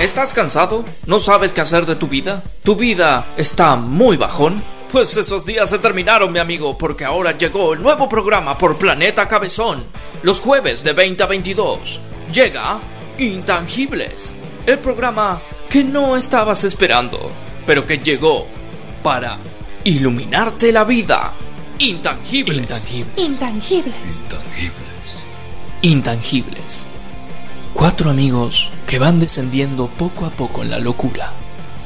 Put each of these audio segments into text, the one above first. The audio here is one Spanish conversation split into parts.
¿Estás cansado? ¿No sabes qué hacer de tu vida? ¿Tu vida está muy bajón? Pues esos días se terminaron, mi amigo, porque ahora llegó el nuevo programa por Planeta Cabezón. Los jueves de 20 a 22. Llega Intangibles. El programa que no estabas esperando, pero que llegó para iluminarte la vida. Intangibles. Intangibles. Intangibles. Intangibles. Intangibles. Cuatro amigos que van descendiendo poco a poco en la locura.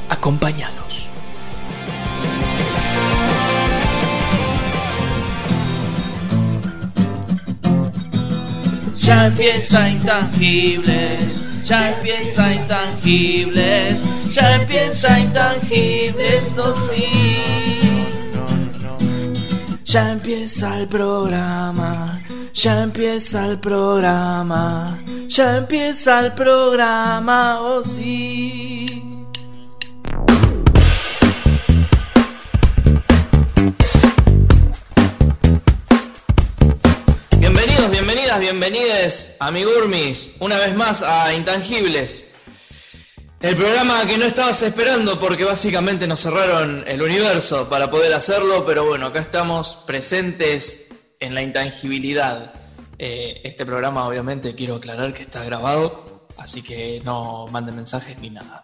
Acompáñanos. Ya empieza intangibles, ya empieza intangibles, ya empieza intangibles, oh sí. Ya empieza el programa, ya empieza el programa, ya empieza el programa, oh sí. Bienvenidos, bienvenidas, bienvenides, amigurmis, una vez más a Intangibles. El programa que no estabas esperando porque básicamente nos cerraron el universo para poder hacerlo, pero bueno, acá estamos presentes en la intangibilidad. Eh, este programa obviamente quiero aclarar que está grabado, así que no manden mensajes ni nada.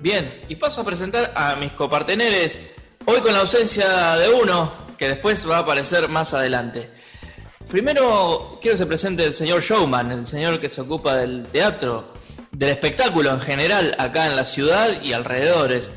Bien, y paso a presentar a mis coparteneres, hoy con la ausencia de uno, que después va a aparecer más adelante. Primero quiero que se presente el señor Showman, el señor que se ocupa del teatro, del espectáculo en general acá en la ciudad y alrededores.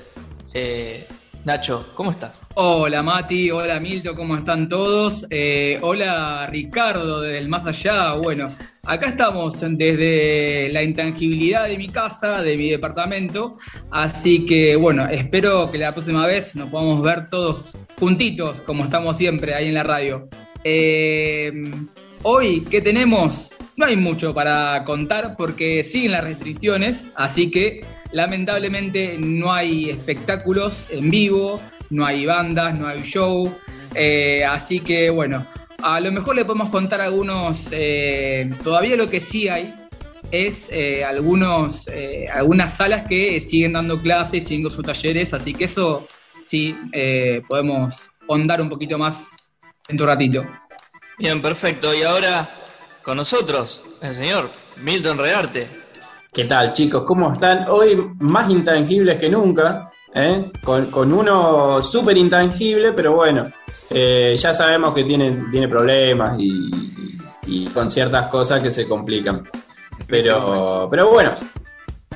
Eh, Nacho, ¿cómo estás? Hola Mati, hola Milton, ¿cómo están todos? Eh, hola Ricardo desde el más allá. Bueno, acá estamos desde la intangibilidad de mi casa, de mi departamento. Así que bueno, espero que la próxima vez nos podamos ver todos juntitos, como estamos siempre ahí en la radio. Eh, hoy, ¿qué tenemos? No hay mucho para contar porque siguen las restricciones, así que lamentablemente no hay espectáculos en vivo, no hay bandas, no hay show, eh, así que bueno, a lo mejor le podemos contar algunos, eh, todavía lo que sí hay es eh, algunos, algunas salas que siguen dando clases, siguen sus talleres, así que eso sí podemos ahondar un poquito más en tu ratito. Bien, perfecto. Y ahora con nosotros, el señor Milton Rearte. ¿Qué tal chicos? ¿Cómo están? Hoy más intangibles que nunca, ¿eh? con, con uno súper intangible, pero bueno, eh, ya sabemos que tiene, tiene problemas y, y con ciertas cosas que se complican. Pero, pero bueno,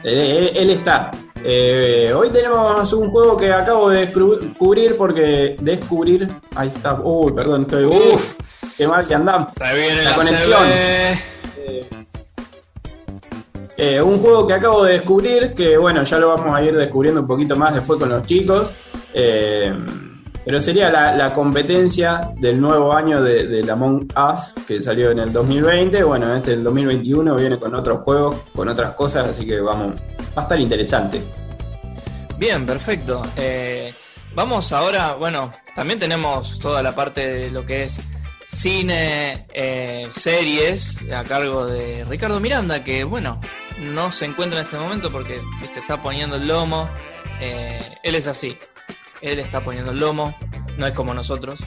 él, él- él está. Eh, hoy tenemos un juego que acabo de descubrir porque descubrir... Ahí está. Uy, perdón, estoy... Uf, qué mal que andamos. La la, conexión. CB. Eh, un juego que acabo de descubrir, que bueno, ya lo vamos a ir descubriendo un poquito más después con los chicos. Eh, pero sería la, la competencia del nuevo año de, del Among Us, que salió en el 2020. Bueno, este el 2021 viene con otros juegos, con otras cosas, así que vamos, va a estar interesante. Bien, perfecto. Eh, vamos ahora, bueno, también tenemos toda la parte de lo que es cine, eh, series, a cargo de Ricardo Miranda, que bueno, no se encuentra en este momento porque viste, está poniendo el lomo. Eh, él es así, él está poniendo el lomo, no es como nosotros,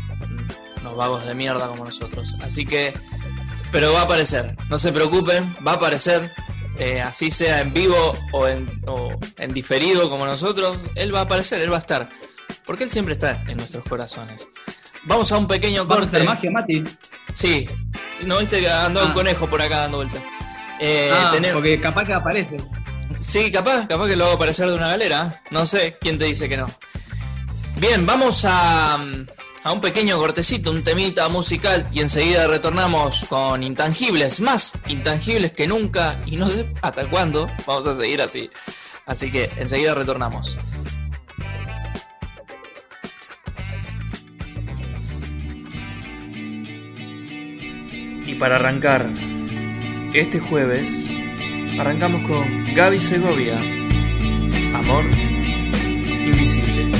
unos vagos de mierda como nosotros. Así que, pero va a aparecer, no se preocupen, va a aparecer. eh, así sea en vivo o en diferido como nosotros, él va a aparecer, él va a estar. Porque él siempre está en nuestros corazones. Vamos a un pequeño ¿Vamos a corte. hacer magia, Mati? Sí, ¿no viste que un Ah. conejo por acá dando vueltas? Eh, ah, porque capaz que aparece. Sí, capaz, capaz que lo hago aparecer de una galera. No sé, ¿quién te dice que no? Bien, vamos a, mm, a un pequeño cortecito, un temita musical y enseguida retornamos con intangibles, más intangibles que nunca y no sé hasta cuándo vamos a seguir así. Así que enseguida retornamos. Para arrancar, este jueves, arrancamos con Gaby Segovia. Amor invisible.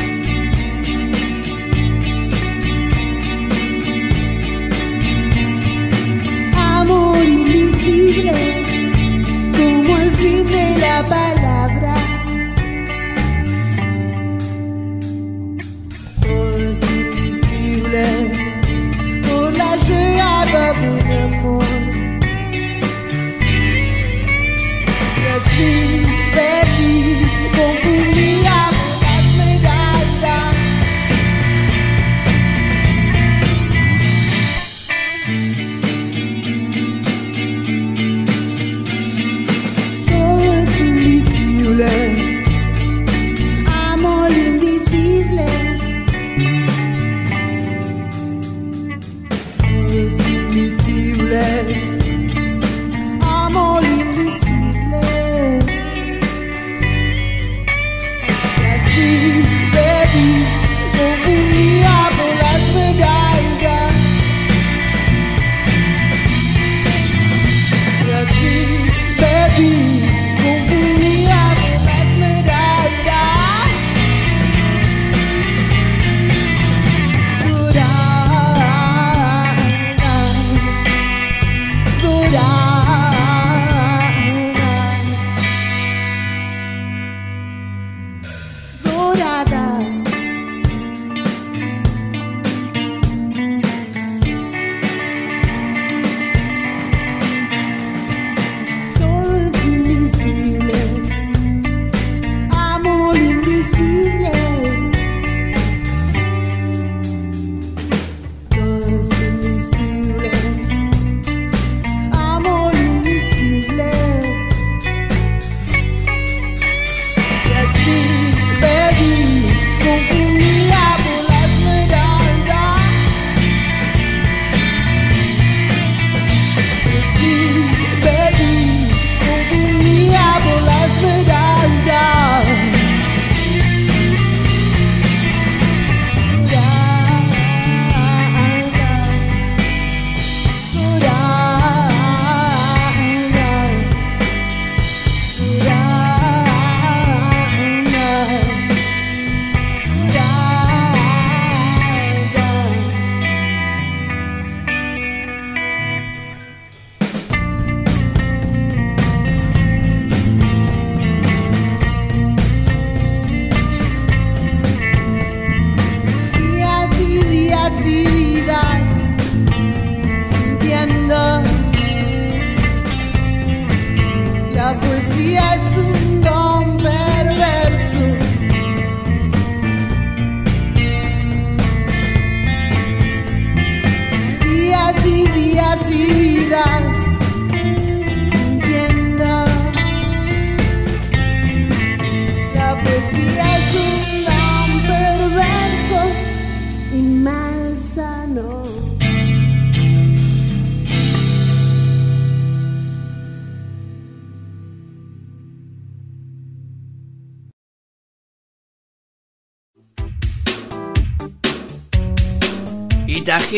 Amor invisible, como el fin de la palabra. for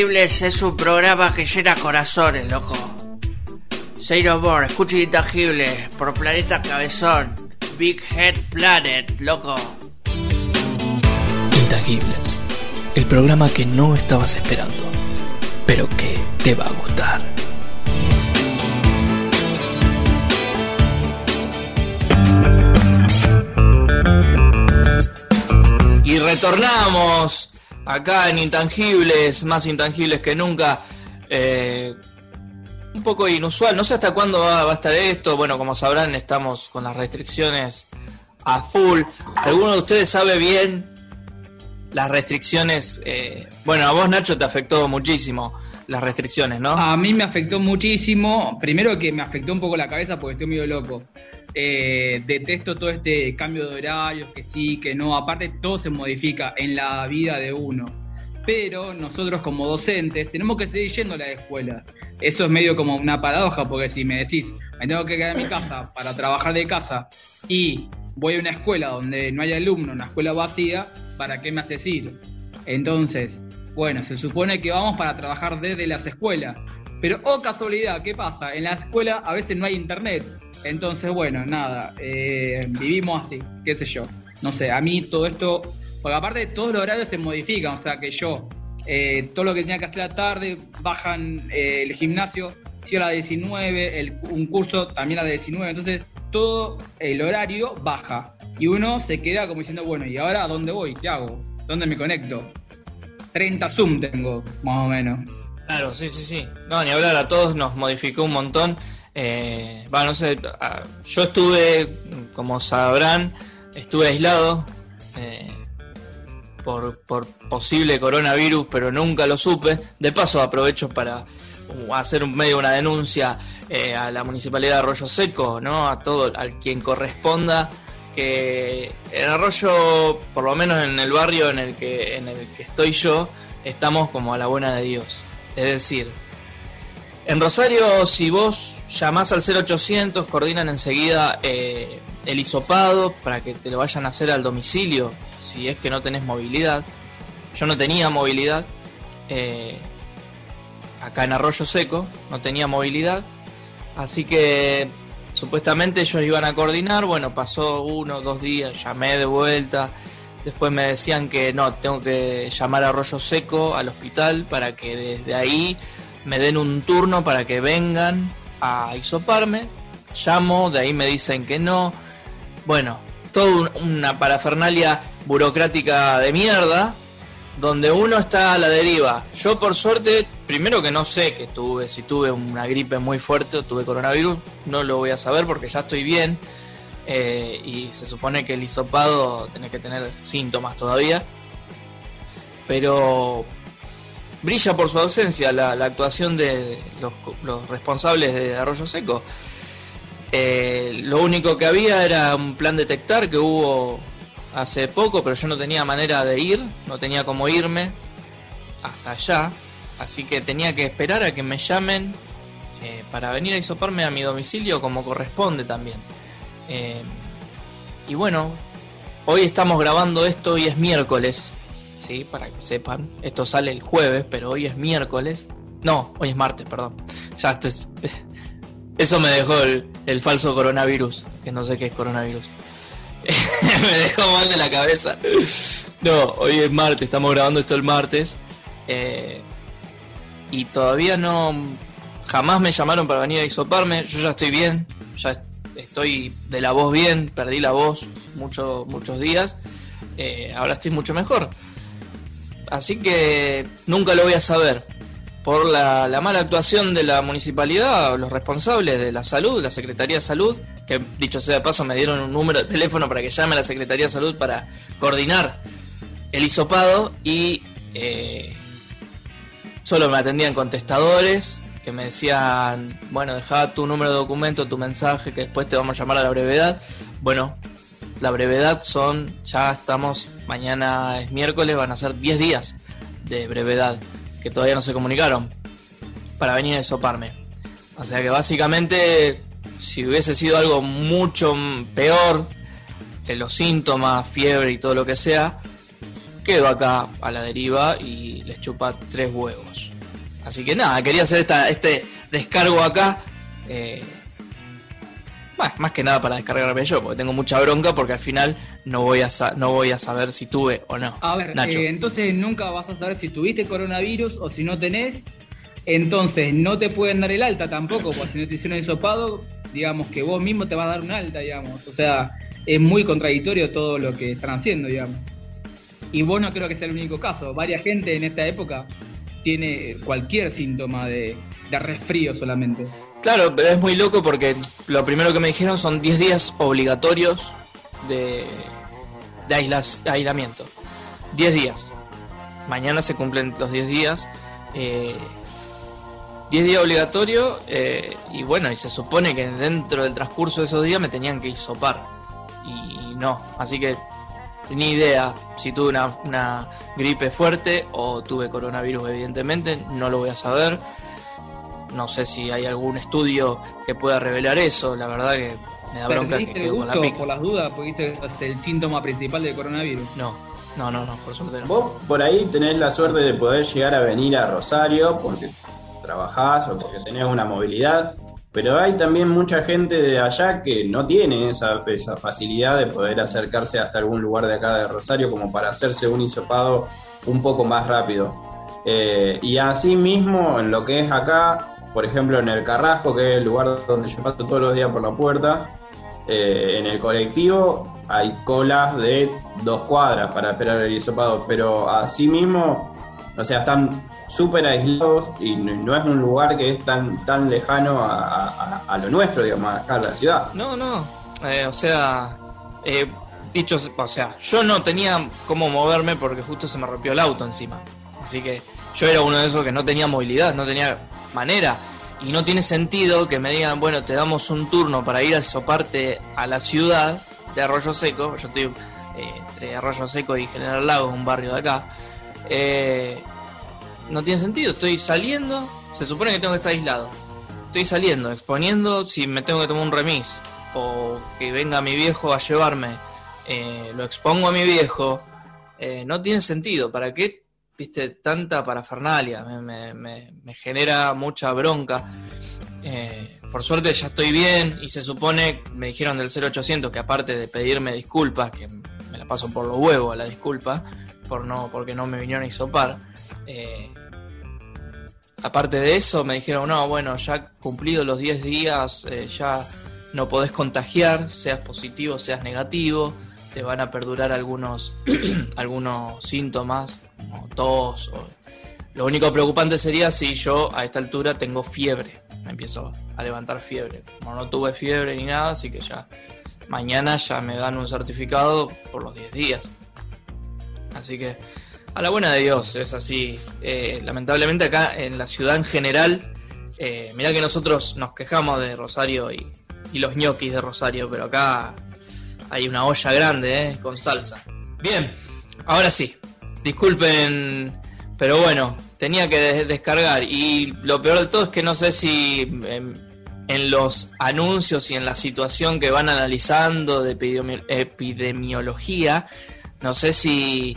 Intangibles es un programa que llena corazones, loco. Say no more, escucha Intangibles por Planeta Cabezón. Big Head Planet, loco. Intangibles, el programa que no estabas esperando, pero que te va a gustar. Y retornamos acá en Intangibles, más intangibles que nunca. Eh, un poco inusual, no sé hasta cuándo va, a estar esto. Bueno, como sabrán, estamos con las restricciones a full. ¿Alguno de ustedes sabe bien las restricciones? Eh, bueno, a vos, Nacho, te afectó muchísimo las restricciones, ¿no? A mí me afectó muchísimo. Primero que me afectó un poco la cabeza porque estoy medio loco. Eh, detesto todo este cambio de horarios, que sí, que no. Aparte, todo se modifica en la vida de uno. Pero nosotros como docentes tenemos que seguir yendo a la escuela. Eso es medio como una paradoja, porque si me decís, me tengo que quedar en mi casa para trabajar de casa y voy a una escuela donde no hay alumnos, una escuela vacía, ¿para qué me haces ir? Entonces, bueno, se supone que vamos para trabajar desde las escuelas. Pero, oh casualidad, ¿qué pasa? En la escuela a veces no hay internet. Entonces, bueno, nada, eh, vivimos así, qué sé yo. No sé, a mí todo esto, porque aparte todos los horarios se modifican, o sea que yo, eh, todo lo que tenía que hacer a la tarde, bajan eh, el gimnasio, si a las 19, el, un curso también a las 19, entonces todo el horario baja. Y uno se queda como diciendo, bueno, ¿y ahora dónde voy? ¿Qué hago? ¿Dónde me conecto? 30 Zoom tengo, más o menos. Claro, sí, sí, sí. No, ni hablar, a todos nos modificó un montón. Eh, bueno, no sé, yo estuve, como sabrán, estuve aislado eh, por, posible coronavirus, pero nunca lo supe. De paso, aprovecho para uh, hacer un medio una denuncia eh, a la municipalidad de Arroyo Seco, ¿no? A todo, al quien corresponda que en Arroyo, por lo menos en el barrio en el que, en el que estoy yo, estamos como a la buena de Dios. Es decir, En Rosario, si vos llamás al 0800, coordinan enseguida eh, el hisopado para que te lo vayan a hacer al domicilio, si es que no tenés movilidad. Yo no tenía movilidad. Eh, acá en Arroyo Seco, no tenía movilidad. Así que supuestamente ellos iban a coordinar. Bueno, pasó uno, dos días, llamé de vuelta. Después me decían que no, tengo que llamar a Arroyo Seco al hospital para que desde ahí me den un turno para que vengan a hisoparme. Llamo, de ahí me dicen que no. Bueno, toda una parafernalia burocrática de mierda donde uno está a la deriva. Yo por suerte, primero que no sé que tuve, si tuve una gripe muy fuerte o tuve coronavirus, no lo voy a saber porque ya estoy bien. Eh, y se supone que el hisopado tiene que tener síntomas todavía. Pero brilla por su ausencia la, actuación de los, responsables de Arroyo Seco. Eh, lo único que había era un plan detectar que hubo hace poco, pero yo no tenía manera de ir, no tenía cómo irme hasta allá, así que tenía que esperar a que me llamen eh, para venir a hisoparme a mi domicilio como corresponde también. Eh, y bueno, hoy estamos grabando esto, y es miércoles, ¿sí? Para que sepan, esto sale el jueves, pero hoy es miércoles. No, hoy es martes, perdón. Ya eso me dejó el, el falso coronavirus, que no sé qué es coronavirus. me dejó mal de la cabeza. No, hoy es martes, estamos grabando esto el martes. Eh, y todavía no. Jamás me llamaron para venir a isoparme. Yo ya estoy bien, ya estoy de la voz bien, perdí la voz mucho, muchos días. Eh, ahora estoy mucho mejor. Así que nunca lo voy a saber. Por la, la mala actuación de la municipalidad, los responsables de la salud, la Secretaría de Salud, que dicho sea de paso me dieron un número de teléfono para que llame a la Secretaría de Salud para coordinar el hisopado y eh, solo me atendían contestadores que me decían, bueno, deja tu número de documento, tu mensaje, que después te vamos a llamar a la brevedad. Bueno, la brevedad son, ya estamos, mañana es miércoles, van a ser 10 días de brevedad que todavía no se comunicaron para venir a hisoparme. O sea que básicamente si hubiese sido algo mucho peor, en los síntomas, fiebre y todo lo que sea, quedo acá a la deriva y les chupa tres huevos. Así que nada, quería hacer esta, este descargo acá. Eh, más que nada para descargarme yo, porque tengo mucha bronca, porque al final no voy a, no voy a saber si tuve o no. A ver, eh, entonces nunca vas a saber si tuviste coronavirus o si no tenés. Entonces no te pueden dar el alta tampoco, porque si no te hicieron el sopado, digamos, que vos mismo te vas a dar un alta, digamos. O sea, es muy contradictorio todo lo que están haciendo, digamos. Y vos no creo que sea el único caso. Varias gente en esta época tiene cualquier síntoma de, resfrío solamente. Claro, pero es muy loco porque lo primero que me dijeron son 10 días obligatorios de, de aislamiento. 10 días. Mañana se cumplen los 10 días. Eh, 10 días obligatorio eh, y bueno, y se supone que dentro del transcurso de esos días me tenían que hisopar. Y no, así que ni idea si tuve una, gripe fuerte o tuve coronavirus, evidentemente, no lo voy a saber. No sé si hay algún estudio que pueda revelar eso, la verdad que me da bronca que quedo con la pica. por las dudas, porque es el síntoma principal del coronavirus. No, no, no, no, por suerte no. Vos por ahí tenés la suerte de poder llegar a venir a Rosario, porque trabajás o porque tenés una movilidad, pero hay también mucha gente de allá que no tiene esa, esa facilidad de poder acercarse hasta algún lugar de acá de Rosario como para hacerse un hisopado un poco más rápido. Eh, y así mismo en lo que es acá, por ejemplo en el Carrasco, que es el lugar donde yo paso todos los días por la puerta, eh, en el colectivo hay colas de dos cuadras para esperar el hisopado, pero así mismo, o sea, están súper aislados y no, es un lugar que es tan, tan lejano a, lo nuestro, digamos, acá la ciudad. No, no, eh, o sea, eh, dicho, o sea, yo no tenía cómo moverme porque justo se me rompió el auto encima. Así que yo era uno de esos que no tenía movilidad, no tenía manera. Y no tiene sentido que me digan, bueno, te damos un turno para ir a soparte a la ciudad de Arroyo Seco. Yo estoy eh, entre Arroyo Seco y General Lago, un barrio de acá. Eh, no tiene sentido. Estoy saliendo Se supone que tengo que estar aislado. Estoy saliendo, exponiendo si me tengo que tomar un remis. O que venga mi viejo a llevarme. Eh, lo expongo a mi viejo. Eh, no tiene sentido. ¿Para qué, viste, tanta parafernalia? Me, me, genera mucha bronca. Por suerte ya estoy bien y se supone, me dijeron del 0800 que aparte de pedirme disculpas, que me la paso por los huevos la disculpa, no, porque no me vinieron a hisopar, eh, aparte de eso me dijeron, no, bueno, ya cumplido los 10 días, eh, ya no podés contagiar, seas positivo, seas negativo, te van a perdurar algunos, algunos síntomas, como tos. Lo único preocupante sería si yo a esta altura tengo fiebre empiezo a levantar fiebre. Como no tuve fiebre ni nada, así que ya mañana ya me dan un certificado por los 10 días. Así que a la buena de Dios, es así. Eh, lamentablemente acá en la ciudad en general, eh, mirá que nosotros nos quejamos de Rosario y, los ñoquis de Rosario, pero acá hay una olla grande eh, con salsa. Bien, ahora sí, disculpen, pero bueno, tenía que descargar. Y lo peor de todo es que no sé si en, en, los anuncios y en la situación que van analizando de epidemiología, no sé si,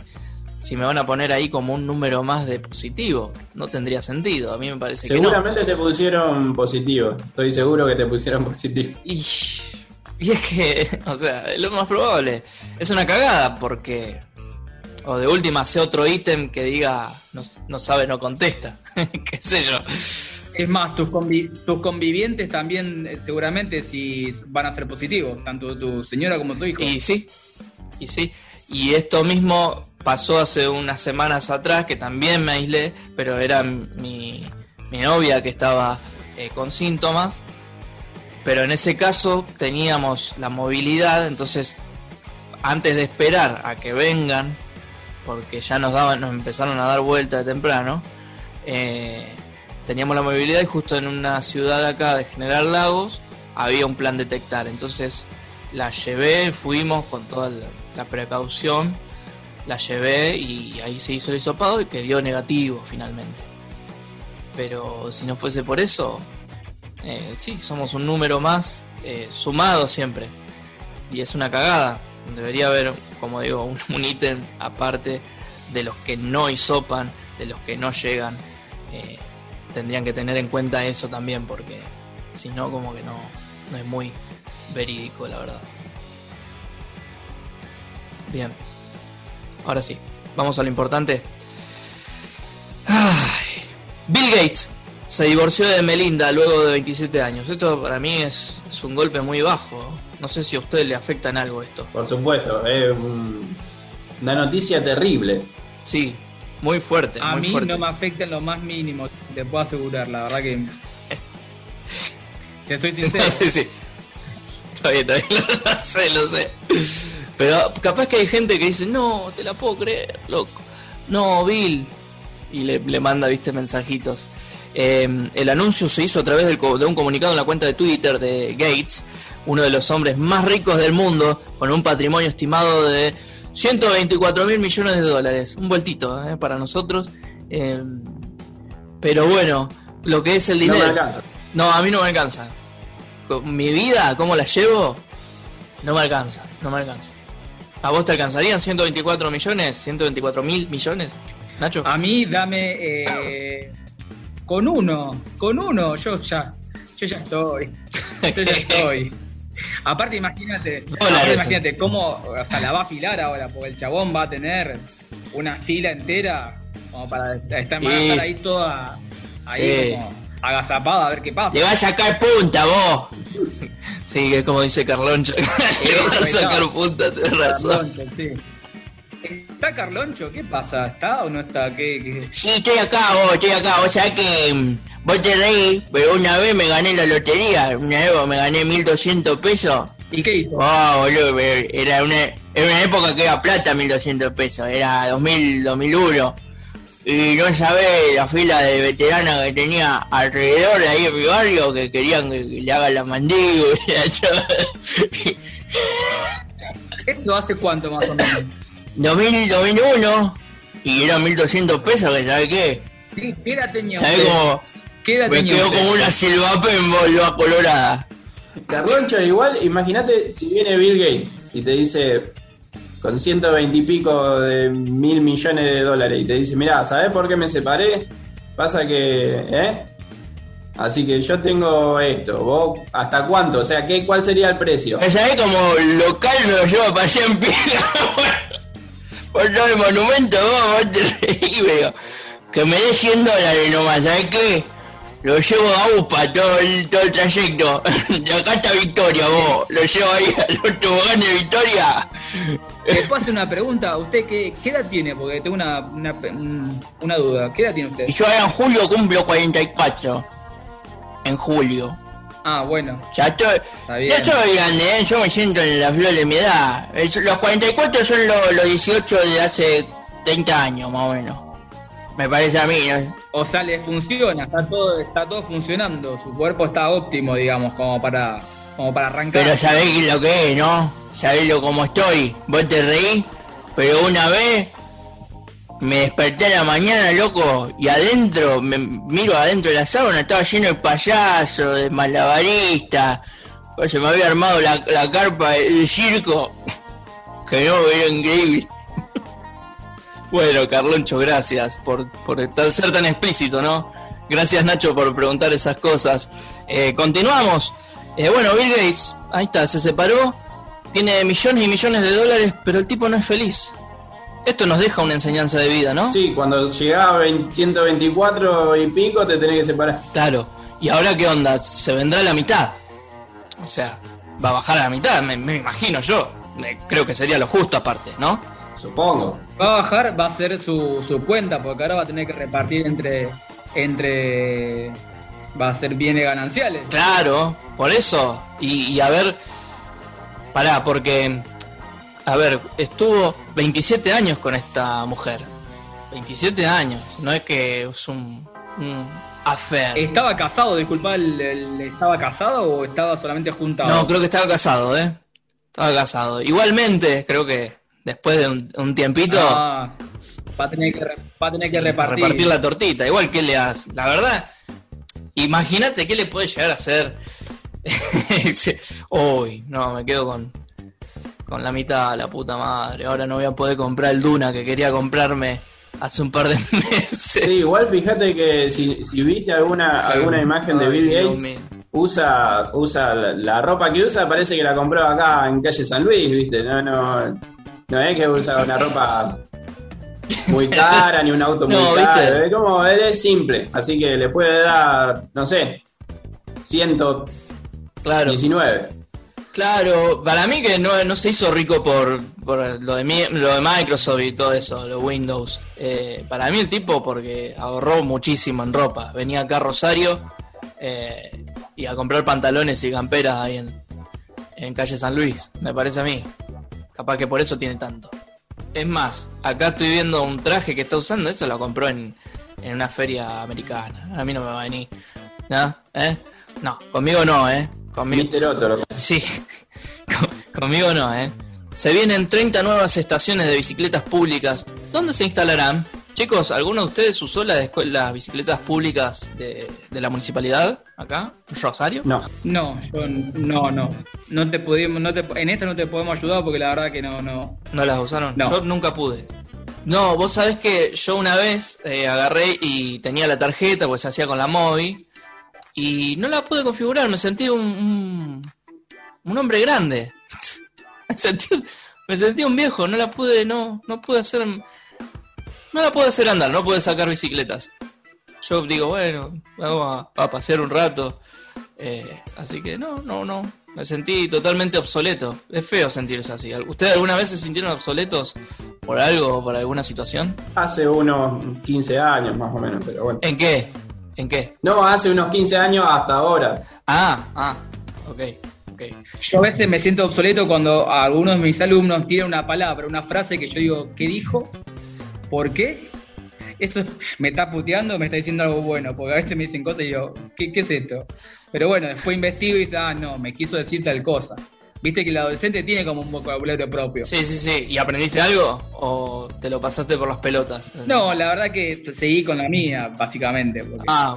si me van a poner ahí como un número más de positivo. No tendría sentido, a mí me parece Seguramente que no. te pusieron positivo, estoy seguro que te pusieron positivo. Y, y es que, o sea, es lo más probable. Es una cagada porque o de última hace otro ítem que diga no, no sabe, no contesta. Qué sé yo. Es más, tus, convi tus convivientes también eh, seguramente si van a ser positivos, tanto tu señora como tu hijo. Y sí, y sí. Y esto mismo pasó hace unas semanas atrás, que también me aislé, pero era mi, mi novia que estaba eh, con síntomas. Pero en ese caso teníamos la movilidad, entonces antes de esperar a que vengan porque ya nos daban, nos empezaron a dar vuelta de temprano. Eh, teníamos la movilidad y justo en una ciudad acá de General Lagos había un plan detectar. Entonces la llevé, fuimos con toda la, la precaución, la llevé y ahí se hizo el hisopado y quedó negativo finalmente. Pero si no fuese por eso, eh, sí, somos un número más eh, sumado siempre. Y es una cagada. Debería haber, como digo, un, un ítem aparte de los que no hisopan, de los que no llegan. Eh, tendrían que tener en cuenta eso también, porque si no, como que no, no es muy verídico, la verdad. Bien, ahora sí, vamos a lo importante. Ay. Bill Gates se divorció de Melinda luego de 27 años. Esto para mí es, es un golpe muy bajo. No sé si a usted le afecta en algo esto. Por supuesto, es un, una noticia terrible. Sí, muy fuerte. A muy mí fuerte. no me afecta en lo más mínimo, te puedo asegurar, la verdad que. Te soy sincero. sí, sí. Está bien, está bien. Lo sé, lo sé. Pero capaz que hay gente que dice, no, te la puedo creer, loco. No, Bill. Y le, le manda, viste, mensajitos. Eh, el anuncio se hizo a través del, de un comunicado en la cuenta de Twitter de Gates, uno de los hombres más ricos del mundo, con un patrimonio estimado de 124 mil millones de dólares. Un vueltito eh, para nosotros. Eh, pero bueno, lo que es el dinero. No me alcanza. No, a mí no me alcanza. Mi vida, ¿cómo la llevo? No me alcanza, no me alcanza. ¿A vos te alcanzarían 124 millones? 124 mil millones, Nacho? A mí dame eh, con uno, con uno, yo ya, yo ya estoy, yo ya estoy. Aparte imagínate, aparte, imagínate cómo, o sea, la va a afilar ahora, porque el chabón va a tener una fila entera como para estar, Sí. ahí toda ahí Sí. como agazapada a ver qué pasa. Le va a sacar punta vos. Sí, que es como dice Carloncho. Le va a sacar punta, tenés razón. Carloncho, sí. ¿Está Carloncho? ¿Qué pasa? ¿Está o no está? ¿Qué, qué? Sí, estoy acá vos, estoy acá. Vos sabés que mm, vos te reís, pero una vez me gané la lotería. Una vez me gané 1200 pesos. ¿Y qué hizo? Oh, boludo, era una, era una época que era plata 1200 pesos, era 2000, 2001. Y no sabés la fila de veteranos que tenía alrededor de ahí en mi barrio que querían que, que le haga la mandíbula. ¿Eso hace cuánto más o menos? 2000, 2001 y eran 1200 pesos, que sabés qué. ¿Qué, qué edad tenía ¿Sabés usted? cómo? ¿Qué edad Me tenía usted? como una silvapen, boludo, colorada. Carloncho, igual, imagínate si viene Bill Gates y te dice con 120 y pico de mil millones de dólares y te dice, mira, ¿sabes por qué me separé? Pasa que, ¿eh? Así que yo tengo esto, vos, ¿hasta cuánto? O sea, ¿qué, ¿cuál sería el precio? ¿Sabés como local me lo lleva para allá en? Por todo el monumento, vos, vos te reís, pero que me dé 100 dólares nomás, ¿sabés qué? Lo llevo a UPA todo el, todo el trayecto. De acá hasta Victoria, vos. Lo llevo ahí a los toboganes de Victoria. Le puedo hacer una pregunta. ¿Usted qué, qué edad tiene? Porque tengo una, una, un- una duda. ¿Qué edad tiene usted? Yo en julio cumplo 44. En julio. Ah, bueno. Ya estoy, ya soy grande, ¿eh? yo me siento en la flor de mi edad. Los 44 son los, los 18 de hace 30 años, más o menos. Me parece a mí, ¿no? O sea, le funciona, está todo, está todo funcionando. Su cuerpo está óptimo, digamos, como para, como para arrancar. Pero sabés lo que es, ¿no? Sabés lo como estoy. Vos te reís, pero una vez me desperté a la mañana, loco, y adentro, me miro adentro de la sábana, estaba lleno de payasos, de malabaristas. Se me había armado la, la carpa del circo. Que no, era increíble. Bueno, Carloncho, gracias por, por ser tan explícito, ¿no? Gracias, Nacho, por preguntar esas cosas. Eh, continuamos. Eh, bueno, Bill Gates, ahí está, se separó, tiene millones y millones de dólares, pero el tipo no es feliz. Esto nos deja una enseñanza de vida, ¿no? Sí, cuando llegás a 20 124 y pico te tenés que separar. Claro. ¿Y ahora qué onda? Se vendrá la mitad. O sea, va a bajar a la mitad, me, me imagino yo. Me- creo que sería lo justo aparte, ¿no? Supongo. Va a bajar, va a ser su, su cuenta, porque ahora va a tener que repartir entre. entre. Va a ser bienes gananciales. Claro, por eso. Y, y a ver, pará, porque, a ver, estuvo 27 años con esta mujer. 27 años, no es que es un, un affair. ¿Estaba casado, disculpa, el- el- ¿estaba casado o estaba solamente juntado? No, creo que estaba casado, ¿eh? Estaba casado. Igualmente, creo que después de un, un tiempito, Ah, va a tener que, va a tener que repartir. repartir la tortita. Igual que le hace. La verdad, imagínate qué le puede llegar a hacer. Uy, no, me quedo con, con la mitad, la puta madre. Ahora no voy a poder comprar el Duna que quería comprarme hace un par de meses. Sí, igual fíjate que si, si viste alguna, alguna imagen de Bill Gates, usa, usa la, la ropa que usa, parece que la compró acá en calle San Luis, ¿viste? No, no, no es que usa una ropa muy cara ni un auto muy No, caro. Es como, él es simple, así que le puede dar, no sé, 119. Claro. Claro, para mí que no, no se hizo rico por, por lo, de, mi- lo de Microsoft y todo eso, lo Windows. Eh, para mí el tipo porque ahorró muchísimo en ropa. Venía acá a Rosario eh, y a comprar pantalones y camperas ahí en, en calle San Luis, me parece a mí. Capaz que por eso tiene tanto. Es más, acá estoy viendo un traje que está usando, eso lo compró en, en una feria americana. A mí no me va a venir. ¿No? ¿Eh? No, conmigo no, ¿eh? Conmigo, Mr. Otto. Sí, Con- conmigo no, ¿eh? Se vienen 30 nuevas estaciones de bicicletas públicas. ¿Dónde se instalarán? Chicos, ¿alguno de ustedes usó las, bicicletas públicas de, de la municipalidad acá, Rosario? No. No, yo no, no. No te pudimos, no te, en esta no te podemos ayudar porque la verdad que no, no. ¿No las usaron? No. Yo nunca pude. No, vos sabés que yo una vez eh, agarré y tenía la tarjeta, pues se hacía con la móvil, y no la pude configurar, me sentí un, un, un hombre grande. me, sentí, me sentí un viejo, no la pude, no, no pude hacer, no la pude hacer andar, no pude sacar bicicletas. Yo digo, bueno, vamos a, a pasear un rato. eh, así que no, no, no. Me sentí totalmente obsoleto. Es feo sentirse así. ¿Ustedes alguna vez se sintieron obsoletos por algo o por alguna situación? Hace unos 15 años más o menos, pero bueno. ¿En qué? ¿En qué? No, hace unos 15 años hasta ahora. Ah, ah, ok, ok. Yo a veces me siento obsoleto cuando algunos de mis alumnos tienen una palabra, una frase que yo digo, ¿qué dijo? ¿Por qué? Eso me está puteando, me está diciendo algo bueno, porque a veces me dicen cosas y yo, ¿qué, qué es esto? Pero bueno, después investigo y dice, ah, no, me quiso decir tal cosa. Viste que el adolescente tiene como un vocabulario propio. Sí, sí, sí. ¿Y aprendiste algo? ¿O te lo pasaste por las pelotas? No, la verdad que seguí con la mía, básicamente. porque- Ah,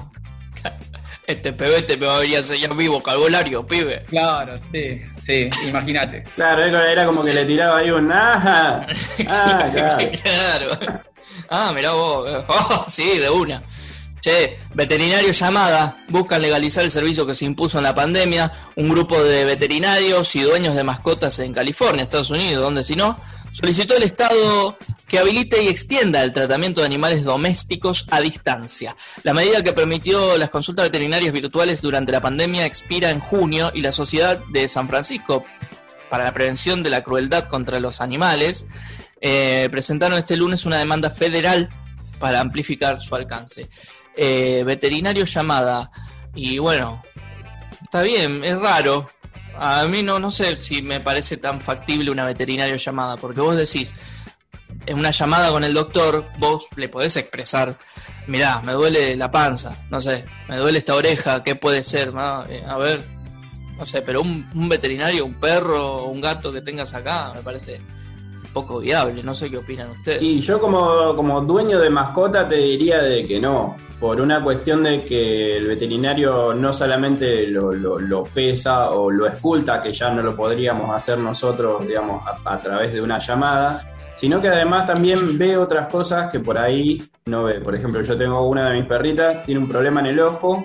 este pebete me va a venir a enseñar mi vocabulario, pibe. Claro, sí, sí, imagínate. Claro, era como que le tiraba ahí un ah, ah claro. claro. Ah, mirá vos, oh, sí, de una. Che, veterinario llamada, buscan legalizar el servicio que se impuso en la pandemia. Un grupo de veterinarios y dueños de mascotas en California, Estados Unidos, donde si no, solicitó al Estado que habilite y extienda el tratamiento de animales domésticos a distancia. La medida que permitió las consultas veterinarias virtuales durante la pandemia expira en junio y la Sociedad de San Francisco para la Prevención de la Crueldad contra los Animales eh, presentaron este lunes una demanda federal para amplificar su alcance. Eh, veterinario llamada. Y bueno, está bien, es raro. A mí no, no sé si me parece tan factible una veterinario llamada, porque vos decís, en una llamada con el doctor, vos le podés expresar, mirá, me duele la panza, no sé, me duele esta oreja, ¿qué puede ser? Eh, a ver, no sé, pero un, un veterinario, un perro, un gato que tengas acá, me parece poco viable. No sé qué opinan ustedes. Y yo como, como dueño de mascota te diría de que no, por una cuestión de que el veterinario no solamente lo, lo, pesa o lo esculta, que ya no lo podríamos hacer nosotros, digamos, a, través de una llamada, sino que además también ve otras cosas que por ahí no ve. Por ejemplo, yo tengo una de mis perritas, tiene un problema en el ojo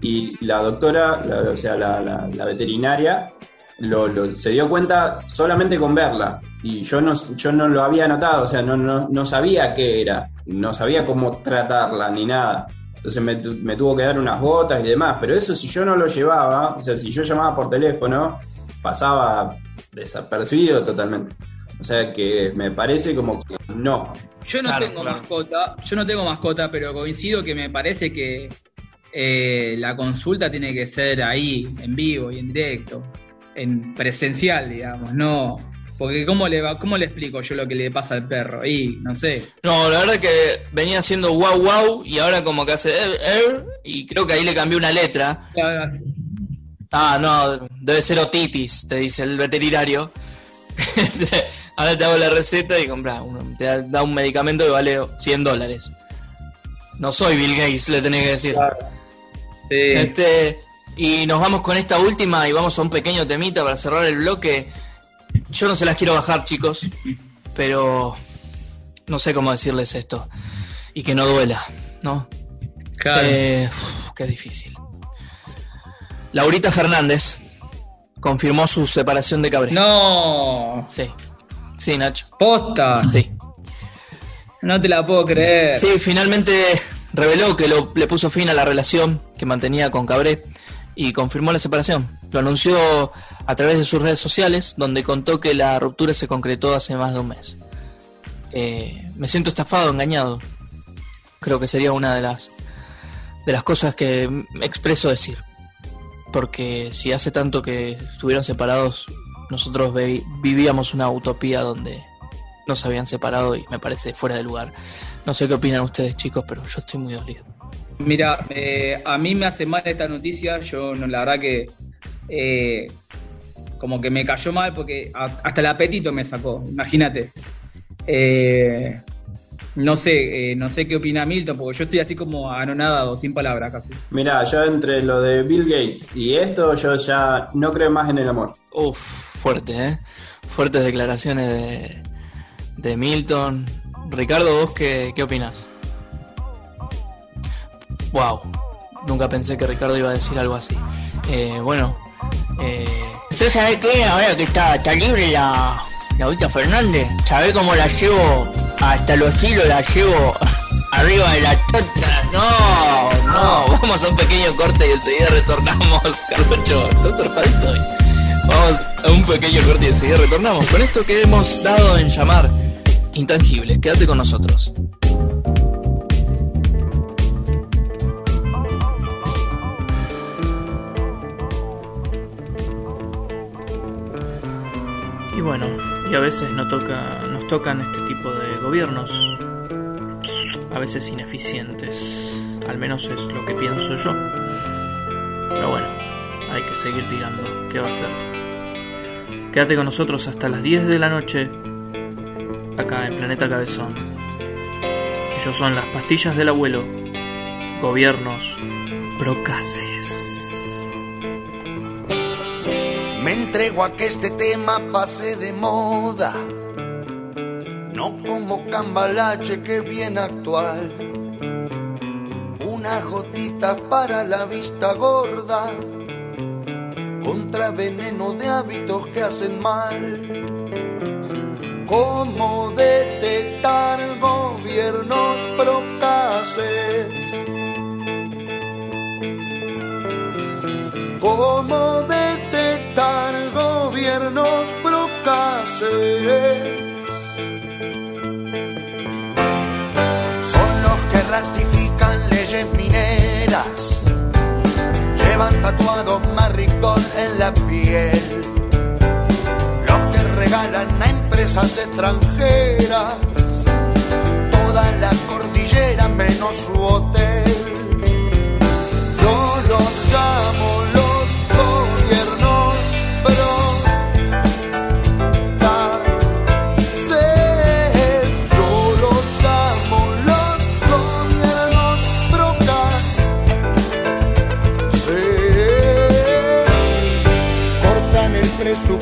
y la doctora, o sea, la, la veterinaria, lo, se dio cuenta solamente con verla. Y yo no, yo no lo había notado, o sea, no, no, no sabía qué era, no sabía cómo tratarla ni nada. Entonces me, me, tuvo que dar unas gotas y demás. Pero eso si yo no lo llevaba, o sea, si yo llamaba por teléfono, pasaba desapercibido totalmente. O sea que me parece como que no. Yo no tengo mascota, yo no tengo mascota, pero coincido que me parece que eh, la consulta tiene que ser ahí, en vivo y en directo en presencial, digamos, no. Porque ¿cómo le, va, ¿cómo le explico yo lo que le pasa al perro? Y no sé. No, la verdad que venía haciendo wow wow y ahora como que hace er, er y creo que ahí le cambió una letra. Ah, no, debe ser otitis, te dice el veterinario. ahora te hago la receta y compra, te da un medicamento que vale 100 dólares. No soy Bill Gates, le tenés que decir. Sí. Este, y nos vamos con esta última y vamos a un pequeño temita para cerrar el bloque. Yo no se las quiero bajar, chicos, pero no sé cómo decirles esto. Y que no duela, ¿no? Claro. Eh, qué difícil. Laurita Fernández confirmó su separación de Cabrera. No. Sí. Sí, Nacho. Posta. Sí. No te la puedo creer. Sí, finalmente reveló que lo, le puso fin a la relación que mantenía con Cabré y confirmó la separación. Lo anunció a través de sus redes sociales, donde contó que la ruptura se concretó hace más de un mes. Eh, me siento estafado, engañado. Creo que sería una de las de las cosas que expreso decir. Porque si hace tanto que estuvieron separados, nosotros vivíamos una utopía donde no se habían separado y me parece fuera de lugar. No sé qué opinan ustedes, chicos, pero yo estoy muy dolido. Mira, eh, a mí me hace mal esta noticia. Yo, no, la verdad que. Eh, como que me cayó mal porque hasta el apetito me sacó, imagínate. Eh, no sé, no sé qué opina Milton, porque yo estoy así como anonadado, sin palabras casi. Mira, yo entre lo de Bill Gates y esto, yo ya no creo más en el amor. Uf, fuerte, ¿eh? Fuertes declaraciones de, de Milton. Ricardo, ¿vos qué, qué opinas? Wow, nunca pensé que Ricardo iba a decir algo así. Eh, bueno, eh... ¿Usted sabe qué? Ahora que está, está libre la, la Fernández, ¿sabe cómo la llevo hasta los hilos? La llevo arriba de la tota. No, no, vamos a un pequeño corte y enseguida retornamos. Carlucho, estás zarpadito hoy. Vamos a un pequeño corte y enseguida retornamos. Con esto que hemos dado en llamar intangibles, quédate con nosotros. Y bueno, y a veces nos, toca, nos tocan este tipo de gobiernos, a veces ineficientes, al menos es lo que pienso yo. Pero bueno, hay que seguir tirando, ¿qué va a hacer? Quédate con nosotros hasta las 10 de la noche, acá en Planeta Cabezón. Ellos son las pastillas del abuelo, gobiernos Procases. Me entrego a que este tema pase de moda, no como cambalache que bien actual. Una gotita para la vista gorda, contra veneno de hábitos que hacen mal cómo detectar gobiernos procaces. Cómo detectar gobiernos procaces. Son los que ratifican leyes mineras, llevan tatuado maricón en la piel, los que regalan a empresas extranjeras, toda la cordillera menos su hotel. Yo los llamo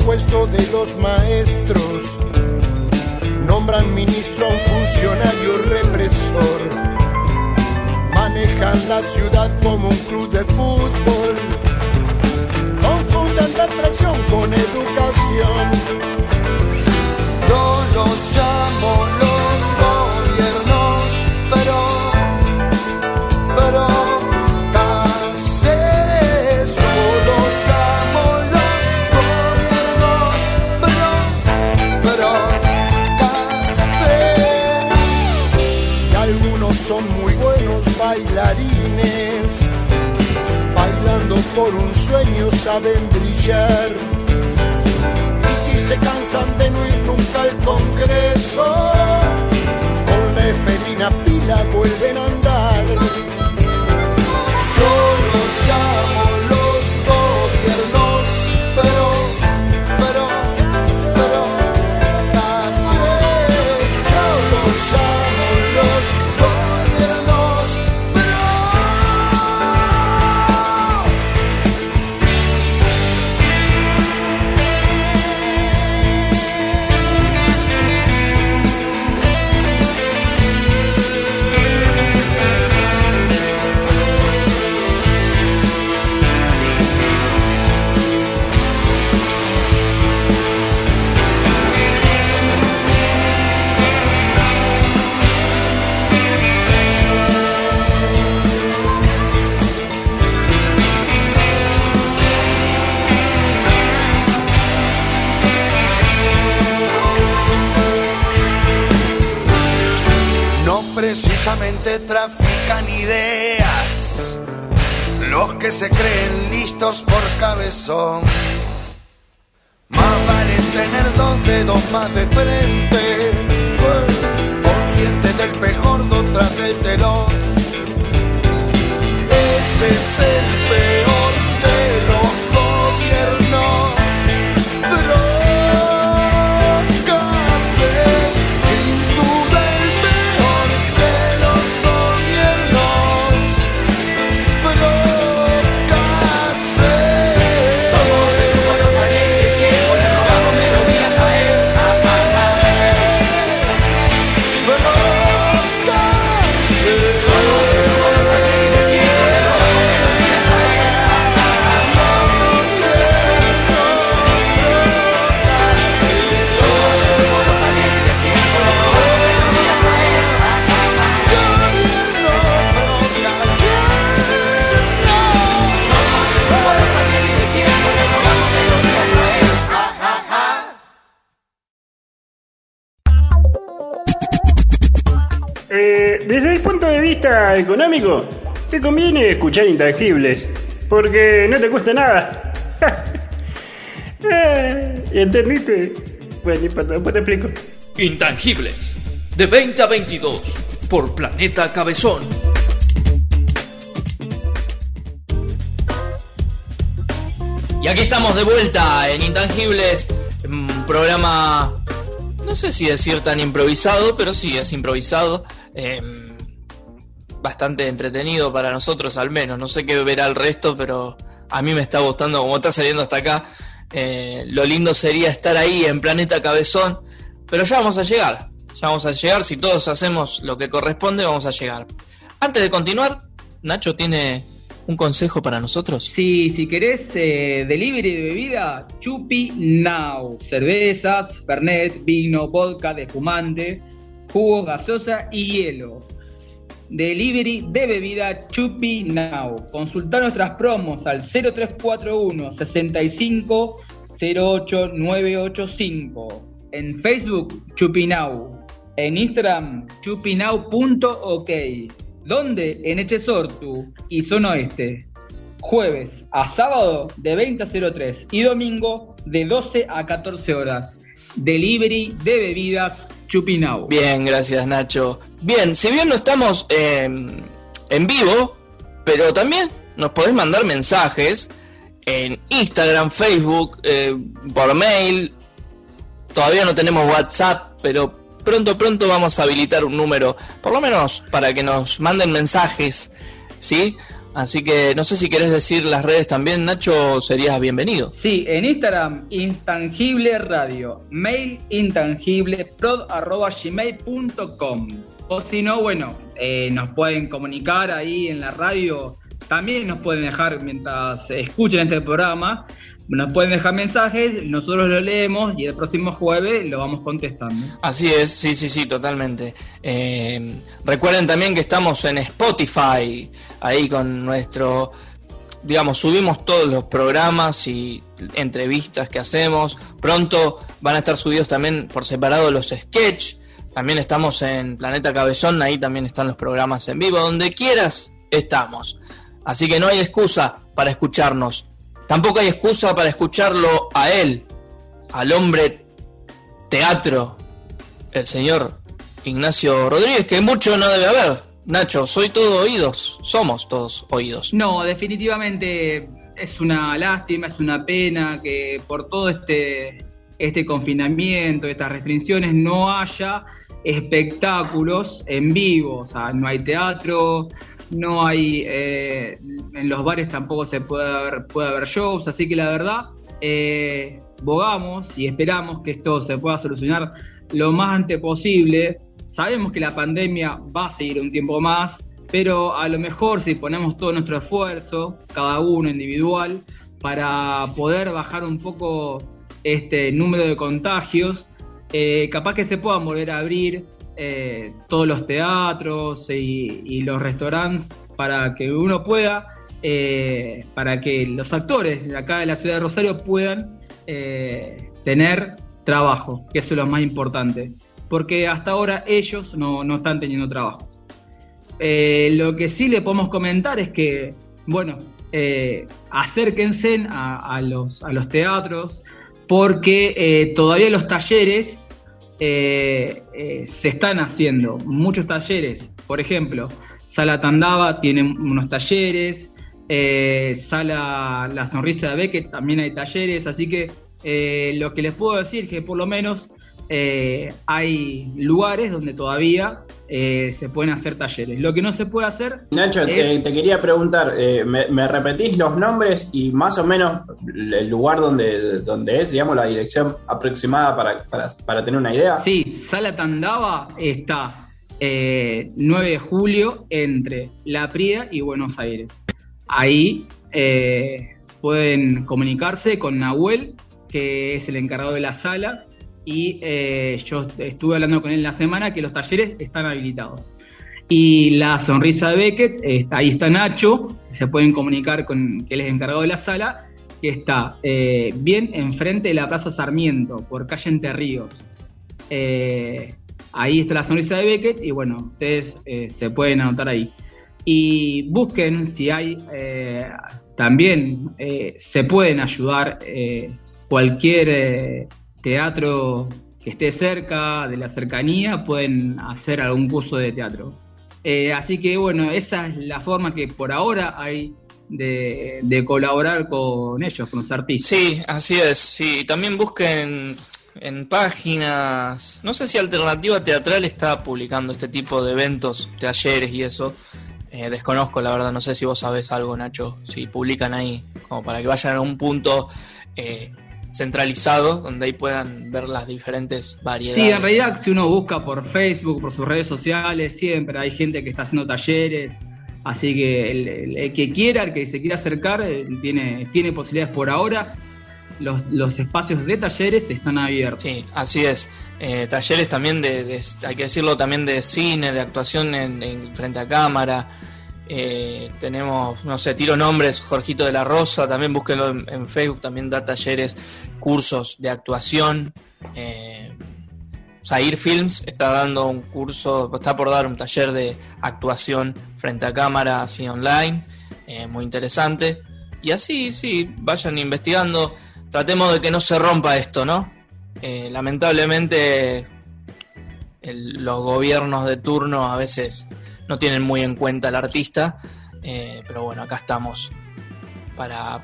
presupuesto de los maestros, nombran ministro a un funcionario represor, manejan la ciudad como un club de fútbol, confunden represión con educación. Yo los llamo los por un sueño saben brillar. Y si se cansan de no ir nunca al Congreso, con la efedrina pila vuelven a andar. Yo los llamo precisamente trafican ideas los que se creen listos por cabezón. Más vale tener dos dedos más de frente, consciente del pejordo tras el telón. Ese es el conviene escuchar intangibles, porque no te cuesta nada. Eh, ¿Entendiste? Bueno, después te explico. Intangibles. De 20 a 22. Por Planeta Cabezón. Y aquí estamos de vuelta en Intangibles, un programa, no sé si decir tan improvisado, pero sí es improvisado. Eh, bastante entretenido para nosotros al menos. No sé qué verá el resto, pero a mí me está gustando como está saliendo hasta acá. Eh, lo lindo sería estar ahí en Planeta Cabezón, pero ya vamos a llegar. Ya vamos a llegar, si todos hacemos lo que corresponde, vamos a llegar. Antes de continuar, Nacho tiene un consejo para nosotros. Sí, si querés eh, delivery de bebida, Chupi Now. Cervezas, Fernet, vino, vodka, espumante, jugo, gaseosa y hielo. Delivery de bebida Chupi Now. Consulta nuestras promos al 0341 65 08 985. En Facebook, Chupi Now. En Instagram, chupinau.ok. ¿Dónde? En Echesortu y Zona Oeste. Jueves a sábado de 20 a 03 y domingo de 12 a 14 horas. Delivery de bebidas Chupinau. Bien, gracias Nacho. Bien, si bien no estamos en vivo, pero también nos podés mandar mensajes en Instagram, Facebook, eh, por mail. Todavía no tenemos WhatsApp, pero pronto, pronto vamos a habilitar un número, por lo menos para que nos manden mensajes, ¿sí? Así que no sé si querés decir las redes también, Nacho, serías bienvenido. Sí, en Instagram, Intangible Radio, mail intangibleprod.gmail.com O si no, bueno, eh, nos pueden comunicar ahí en la radio, también nos pueden dejar mientras escuchen este programa, nos pueden dejar mensajes, nosotros lo leemos y el próximo jueves lo vamos contestando. Así es, sí, sí, sí, totalmente. Eh, recuerden también que estamos en Spotify, ahí con nuestro, digamos, subimos todos los programas y entrevistas que hacemos. Pronto van a estar subidos también por separado los sketch. También estamos en Planeta Cabezón, ahí también están los programas en vivo, donde quieras estamos. Así que no hay excusa para escucharnos. Tampoco hay excusa para escucharlo a él, al hombre teatro, el señor Ignacio Rodríguez, que mucho no debe haber. Nacho, soy todo oídos, somos todos oídos. No, definitivamente es una lástima, es una pena que por todo este, este confinamiento, estas restricciones, no haya espectáculos en vivo, o sea, no hay teatro, no hay, eh, en los bares tampoco se puede haber, puede haber shows, así que la verdad, eh, bogamos y esperamos que esto se pueda solucionar lo más antes posible. Sabemos que la pandemia va a seguir un tiempo más, pero a lo mejor si ponemos todo nuestro esfuerzo, cada uno individual, para poder bajar un poco este número de contagios, eh, capaz que se puedan volver a abrir eh, todos los teatros y, los restaurantes para que uno pueda, eh, para que los actores de acá de la ciudad de Rosario puedan eh, tener trabajo, que eso es lo más importante, porque hasta ahora ellos no, están teniendo trabajo. lo que sí le podemos comentar es que, bueno, acérquense a, los, a los teatros, porque todavía los talleres eh, eh, se están haciendo muchos talleres. Por ejemplo, Sala Tandava tiene unos talleres, eh, Sala La Sonrisa de Beckett también hay talleres, así que lo que les puedo decir es que por lo menos hay lugares donde todavía eh, se pueden hacer talleres. Lo que no se puede hacer. Nacho, te, quería preguntar, eh, ¿me, repetís los nombres y más o menos el lugar donde, donde es, digamos, la dirección aproximada para, para, tener una idea? Sí, Sala Tandava está 9 eh, de julio entre La Prida y Buenos Aires. Ahí pueden comunicarse con Nahuel, que es el encargado de la sala, y eh, yo estuve hablando con él la semana que los talleres están habilitados. Y la sonrisa de Beckett, ahí está Nacho, se pueden comunicar con que él es encargado de la sala, que está eh, bien enfrente de la Plaza Sarmiento, por calle Entre. Eh, ahí está la sonrisa de Beckett y bueno, ustedes se pueden anotar ahí. Y busquen si hay, también se pueden ayudar cualquier teatro que esté cerca de la cercanía pueden hacer algún curso de teatro. Eh, así que bueno, esa es la forma que por ahora hay de, colaborar con ellos, con los artistas. Sí, así es. Sí, también busquen en páginas, no sé si Alternativa Teatral está publicando este tipo de eventos, talleres y eso. Eh, desconozco, la verdad, no sé si vos sabés algo, Nacho, si publican ahí, como para que vayan a un punto eh, centralizado donde ahí puedan ver las diferentes variedades. Sí, en realidad si uno busca por Facebook, por sus redes sociales, siempre hay gente que está haciendo talleres, así que el, que quiera, el que se quiera acercar, eh, tiene, tiene posibilidades por ahora. Los, los, espacios de talleres están abiertos. Sí, así es. Eh, talleres también de, hay que decirlo, también de cine, de actuación en, frente a cámara. Eh, tenemos, no sé, tiro nombres, Jorgito de la Rosa, también búsquenlo en, Facebook, también da talleres, cursos de actuación. Eh, Films está dando un curso, está por dar un taller de actuación frente a cámara, así online, eh, muy interesante. Y así, sí, vayan investigando, tratemos de que no se rompa esto, ¿no? Eh, lamentablemente los gobiernos de turno a veces no tienen muy en cuenta al artista, eh, pero bueno, acá estamos para,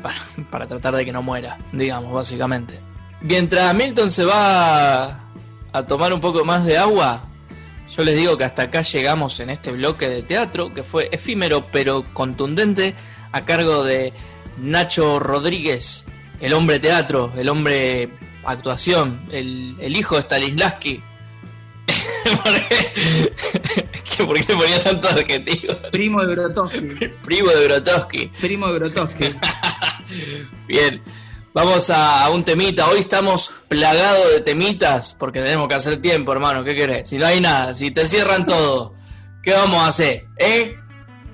para, tratar de que no muera, digamos, básicamente. Mientras Milton se va a tomar un poco más de agua, yo les digo que hasta acá llegamos en este bloque de teatro, que fue efímero pero contundente, a cargo de Nacho Rodríguez, el hombre teatro, el hombre actuación, el, el hijo de Stanislavski. ¿Por qué te ponía tanto adjetivo? Primo de Grotowski. Primo de Grotowski. Primo de Grotowski. Bien, vamos a, un temita. Hoy estamos plagados de temitas porque tenemos que hacer tiempo, hermano. ¿Qué querés? Si no hay nada, si te cierran todo, ¿qué vamos a hacer? ¿Eh?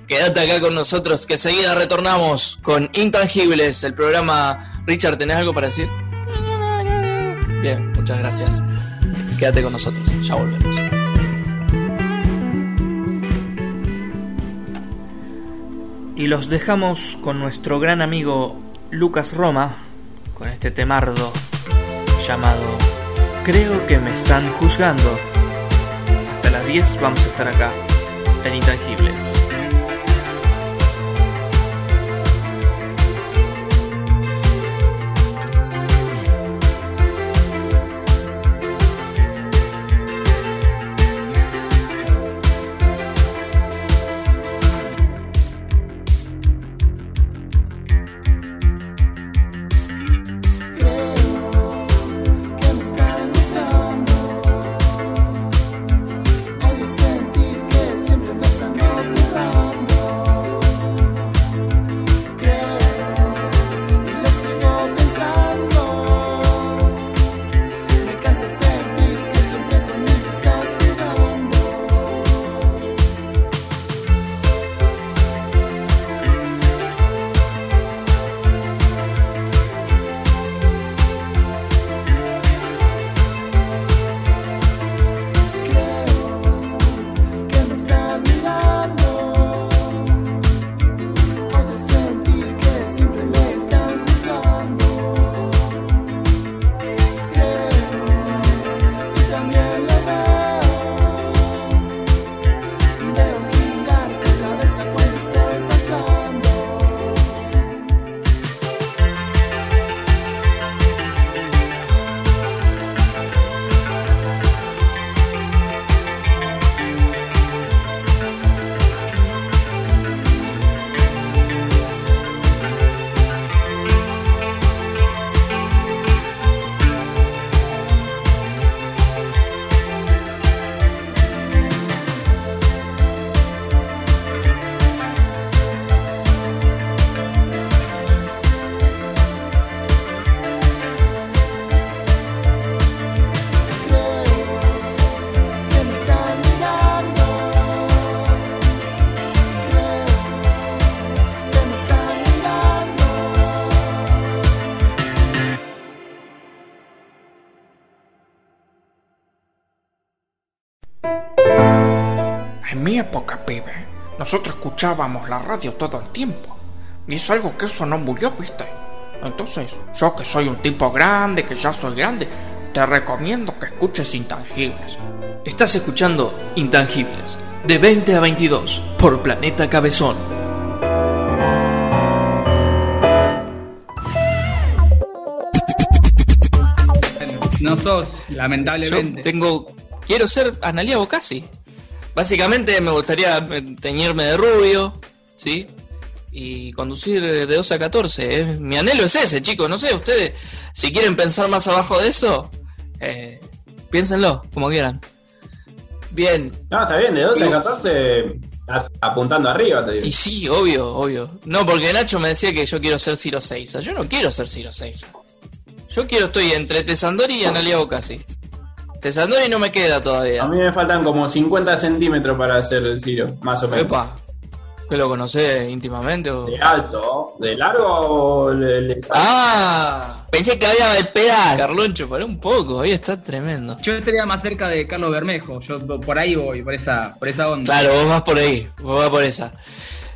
Quédate acá con nosotros que seguida retornamos con Intangibles, el programa. Richard, ¿tenés algo para decir? Bien, muchas gracias. Quédate con nosotros, ya volvemos. Y los dejamos con nuestro gran amigo Lucas Roma, con este temardo llamado Creo que me están juzgando. Hasta las 10 vamos a estar acá, en Intangibles. Escuchábamos la radio todo el tiempo. Y es algo que eso no murió, ¿viste? Entonces, yo que soy un tipo grande, que ya soy grande, te recomiendo que escuches Intangibles. Estás escuchando Intangibles, de 20 a 22, por Planeta Cabezón. No sos, lamentablemente. Yo tengo. Quiero ser Analia Bocasi. Básicamente me gustaría eh, teñirme de rubio, ¿sí? Y conducir de 12 a 14. eh. Mi anhelo es ese, chicos. No sé, ustedes, si quieren pensar más abajo de eso, eh, piénsenlo, como quieran. Bien. No, está bien, de 12 a 14 a- apuntando arriba, te digo. Y sí, obvio, obvio. No, porque Nacho me decía que yo quiero ser Ciro Seiza. Yo no quiero ser Ciro Seiza. Yo quiero, estoy entre Tesandori y Analia Bocasi. Tesandori no me queda todavía. A mí me faltan como 50 centímetros para hacer el Ciro, más o menos. Epa, ¿que lo conocés íntimamente? O... De alto, de largo le, le- Ah, pensé que había de pedal. Carloncho, pará un poco, ahí está tremendo. Yo estaría más cerca de Carlos Bermejo, yo por ahí voy, por esa, por esa onda. Claro, vos vas por ahí, vos vas por esa.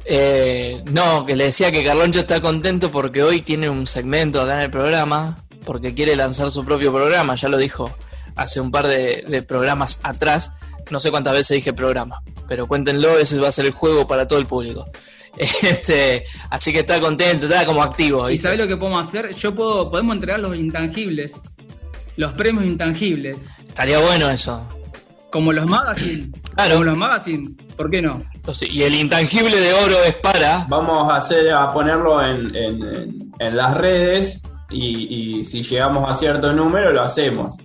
Eh, no, que le decía que Carloncho está contento porque hoy tiene un segmento acá en el programa, porque quiere lanzar su propio programa, ya lo dijo hace un par de, de programas atrás, no sé cuántas veces dije programa, pero cuéntenlo, ese va a ser el juego para todo el público. Este, así que está contento, está como activo. ¿Y sabés lo que podemos hacer? Yo puedo, podemos entregar los intangibles, los premios intangibles, Estaría bueno eso. como los magazine. Claro. Como los magazine, ¿por qué no? Entonces, Y el intangible de oro es para... Vamos a hacer a ponerlo en, en- en- en las redes y, y si llegamos a cierto número lo hacemos.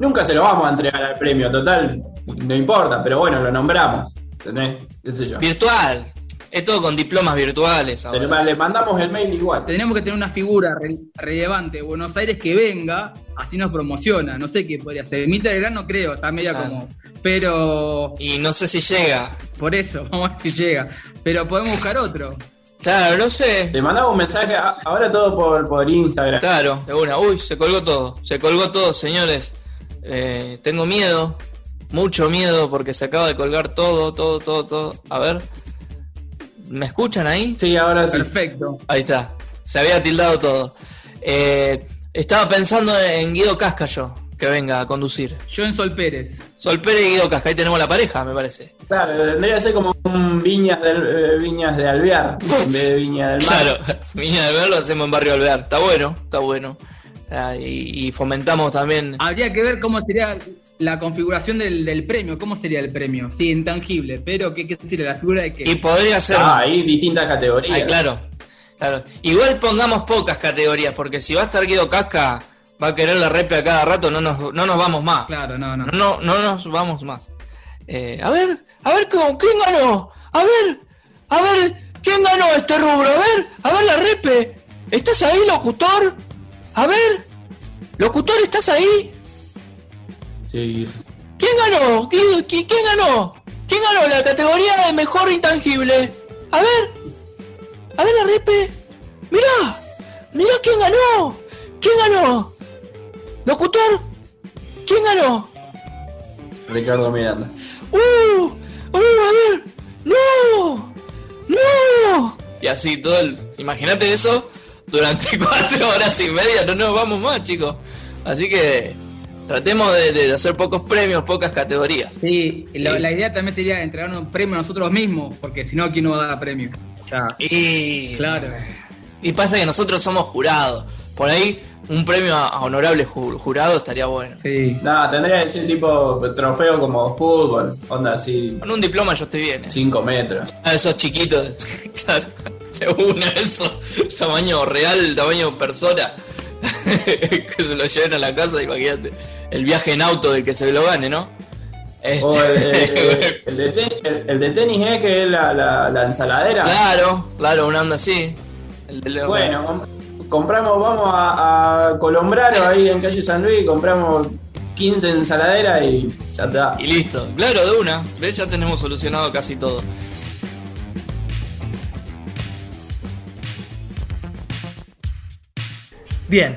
Nunca se lo vamos a entregar al premio, total, no importa, pero bueno, lo nombramos. ¿Entendés? ¿Qué sé yo? Virtual. Es todo con diplomas virtuales ahora. Le, le mandamos el mail igual. Tenemos que tener una figura re- relevante de Buenos Aires que venga, así nos promociona. No sé qué podría ser. Mita del Gran no creo, está media Claro. como. Pero Y no sé si llega. por eso, vamos a ver si llega. Pero podemos buscar otro. Claro, no sé. Le mandamos un mensaje, a- ahora todo por, por Instagram. Claro, de una. Uy, se colgó todo. Se colgó todo, señores. Eh, tengo miedo. Mucho miedo porque se acaba de colgar todo, todo, todo, todo. A ver. ¿Me escuchan ahí? Sí, ahora sí. Perfecto. Ahí está. Se había tildado todo. Eh, estaba pensando en Guido Casca yo, que venga a conducir. Yo en Sol Pérez. Sol Pérez y Guido Casca. Ahí tenemos la pareja, me parece. Claro, tendría que ser como un Viñas, del, eh, Viñas de Alvear en vez de Viña del Mar. Claro, Viña del Mar lo hacemos en Barrio Alvear. Está bueno, está bueno. Ah, y, y fomentamos también. Habría que ver cómo sería la configuración del, del premio. ¿Cómo sería el premio? Sí, intangible. Pero, ¿qué, qué sería? ¿La figura de qué? Y podría ser. Ah, ahí distintas categorías. Ay, claro, claro. Igual pongamos pocas categorías, porque si va a estar Guido Casca, va a querer la repe a cada rato, no nos, no nos vamos más. Claro, no, no. No, no nos vamos más. Eh, a ver, a ver, ¿cómo? ¿quién ganó? A ver, a ver, ¿quién ganó este rubro? A ver, a ver la repe. ¿Estás ahí, locutor? A ver, locutor, ¿estás ahí? Sí. ¿Quién ganó? ¿Qui- qui- ¿Quién ganó? ¿Quién ganó la categoría de mejor intangible? A ver, a ver la repe. Mirá, mirá quién ganó. ¿Quién ganó? Locutor, ¿quién ganó? Ricardo Miranda. ¡Uh! ¡Uh! A ver, ¡no! ¡No! Y así todo el. Imagínate eso durante cuatro horas y media. No nos vamos más, chicos. Así que tratemos de, de hacer pocos premios, pocas categorías. Sí, Sí. La, la idea también sería entregar un premio a nosotros mismos, porque si no, ¿quién nos va a dar premio? O sea, Y. claro. Y pasa que nosotros somos jurados. Por ahí, un premio a, a honorable ju- jurado estaría bueno. Sí. Nada, tendría que ser tipo trofeo como fútbol. Onda así, Con un diploma yo estoy bien. ¿eh? 5 metros. Ah, esos chiquitos. claro. De una, eso. Tamaño real, tamaño persona. que se lo lleven a la casa, imagínate. El viaje en auto del que se lo gane, ¿no? Este- O el, el- el de, te- el- de tenis, ¿eh? Que es la, la- la ensaladera. claro, claro, una onda así. De- Bueno, com- compramos, vamos a, a Colombraro ahí en calle San Luis, compramos 15 ensaladeras y ya está. Y listo. Claro, de una. ¿Ves? Ya tenemos solucionado casi todo. Bien,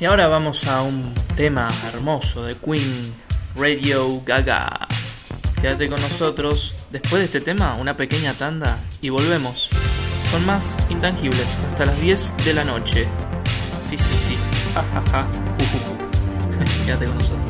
y ahora vamos a un tema hermoso de Queen Radio Gaga. Quédate con nosotros. Después de este tema, una pequeña tanda y volvemos con más intangibles hasta las 10 de la noche. Sí, sí, sí. Ja, ja, ja. Quédate con nosotros.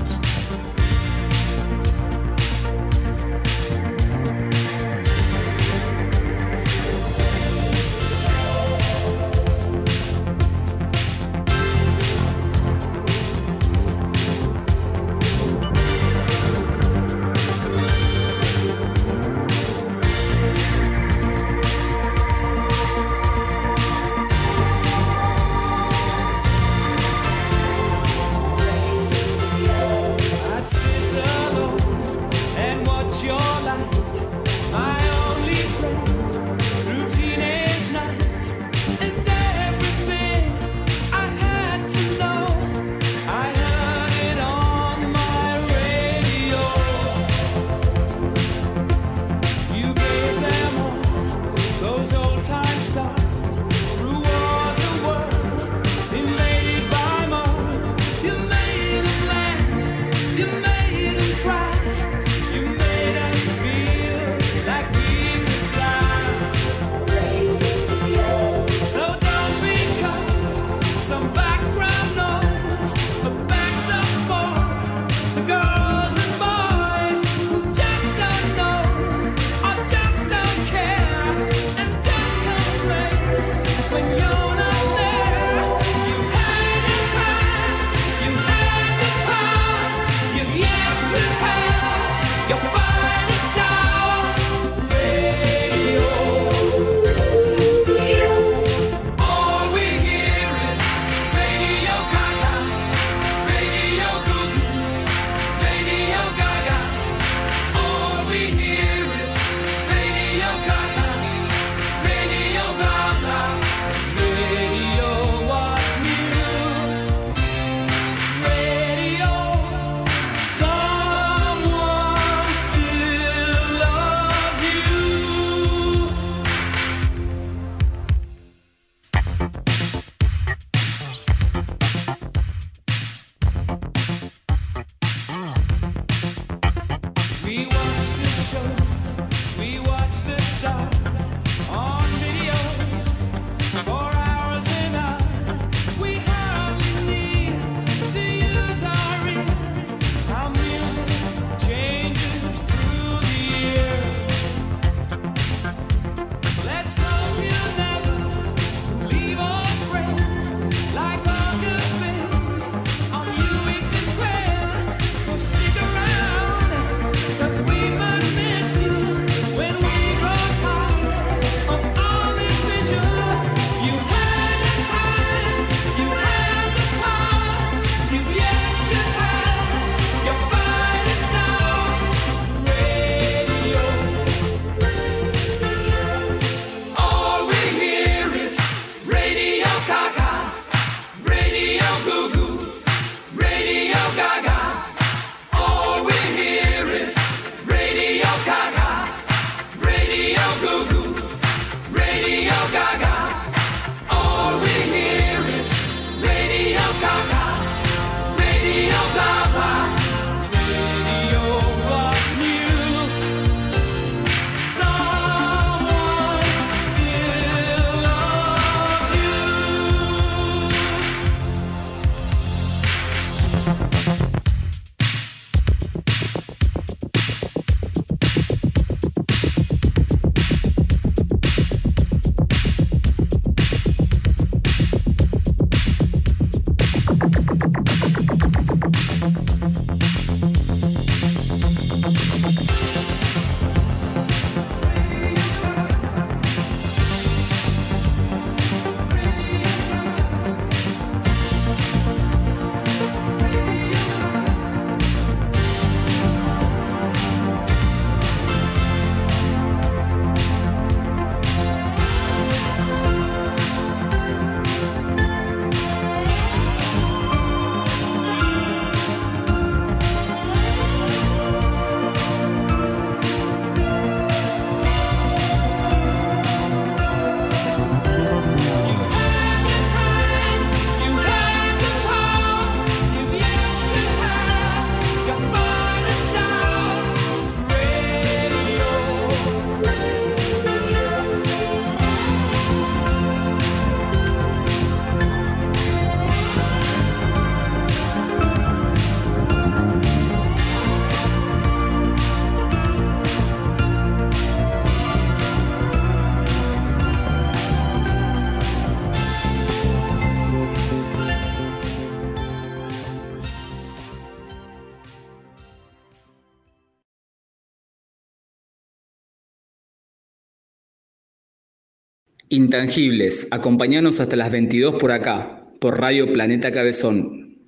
Intangibles, acompañanos hasta las 22 por acá, por Radio Planeta Cabezón.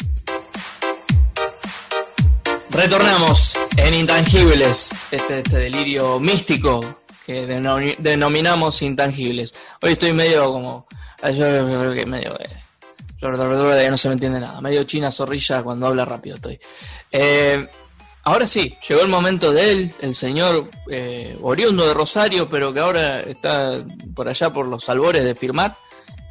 Retornamos en Intangibles, este, este delirio místico que denominamos intangibles. Hoy estoy medio como. Yo medio. Eh, no se me entiende nada. Medio china zorrilla cuando habla rápido estoy. Eh, Ahora sí, llegó el momento de él, el señor eh, oriundo de Rosario, pero que ahora está por allá por los albores de firmar,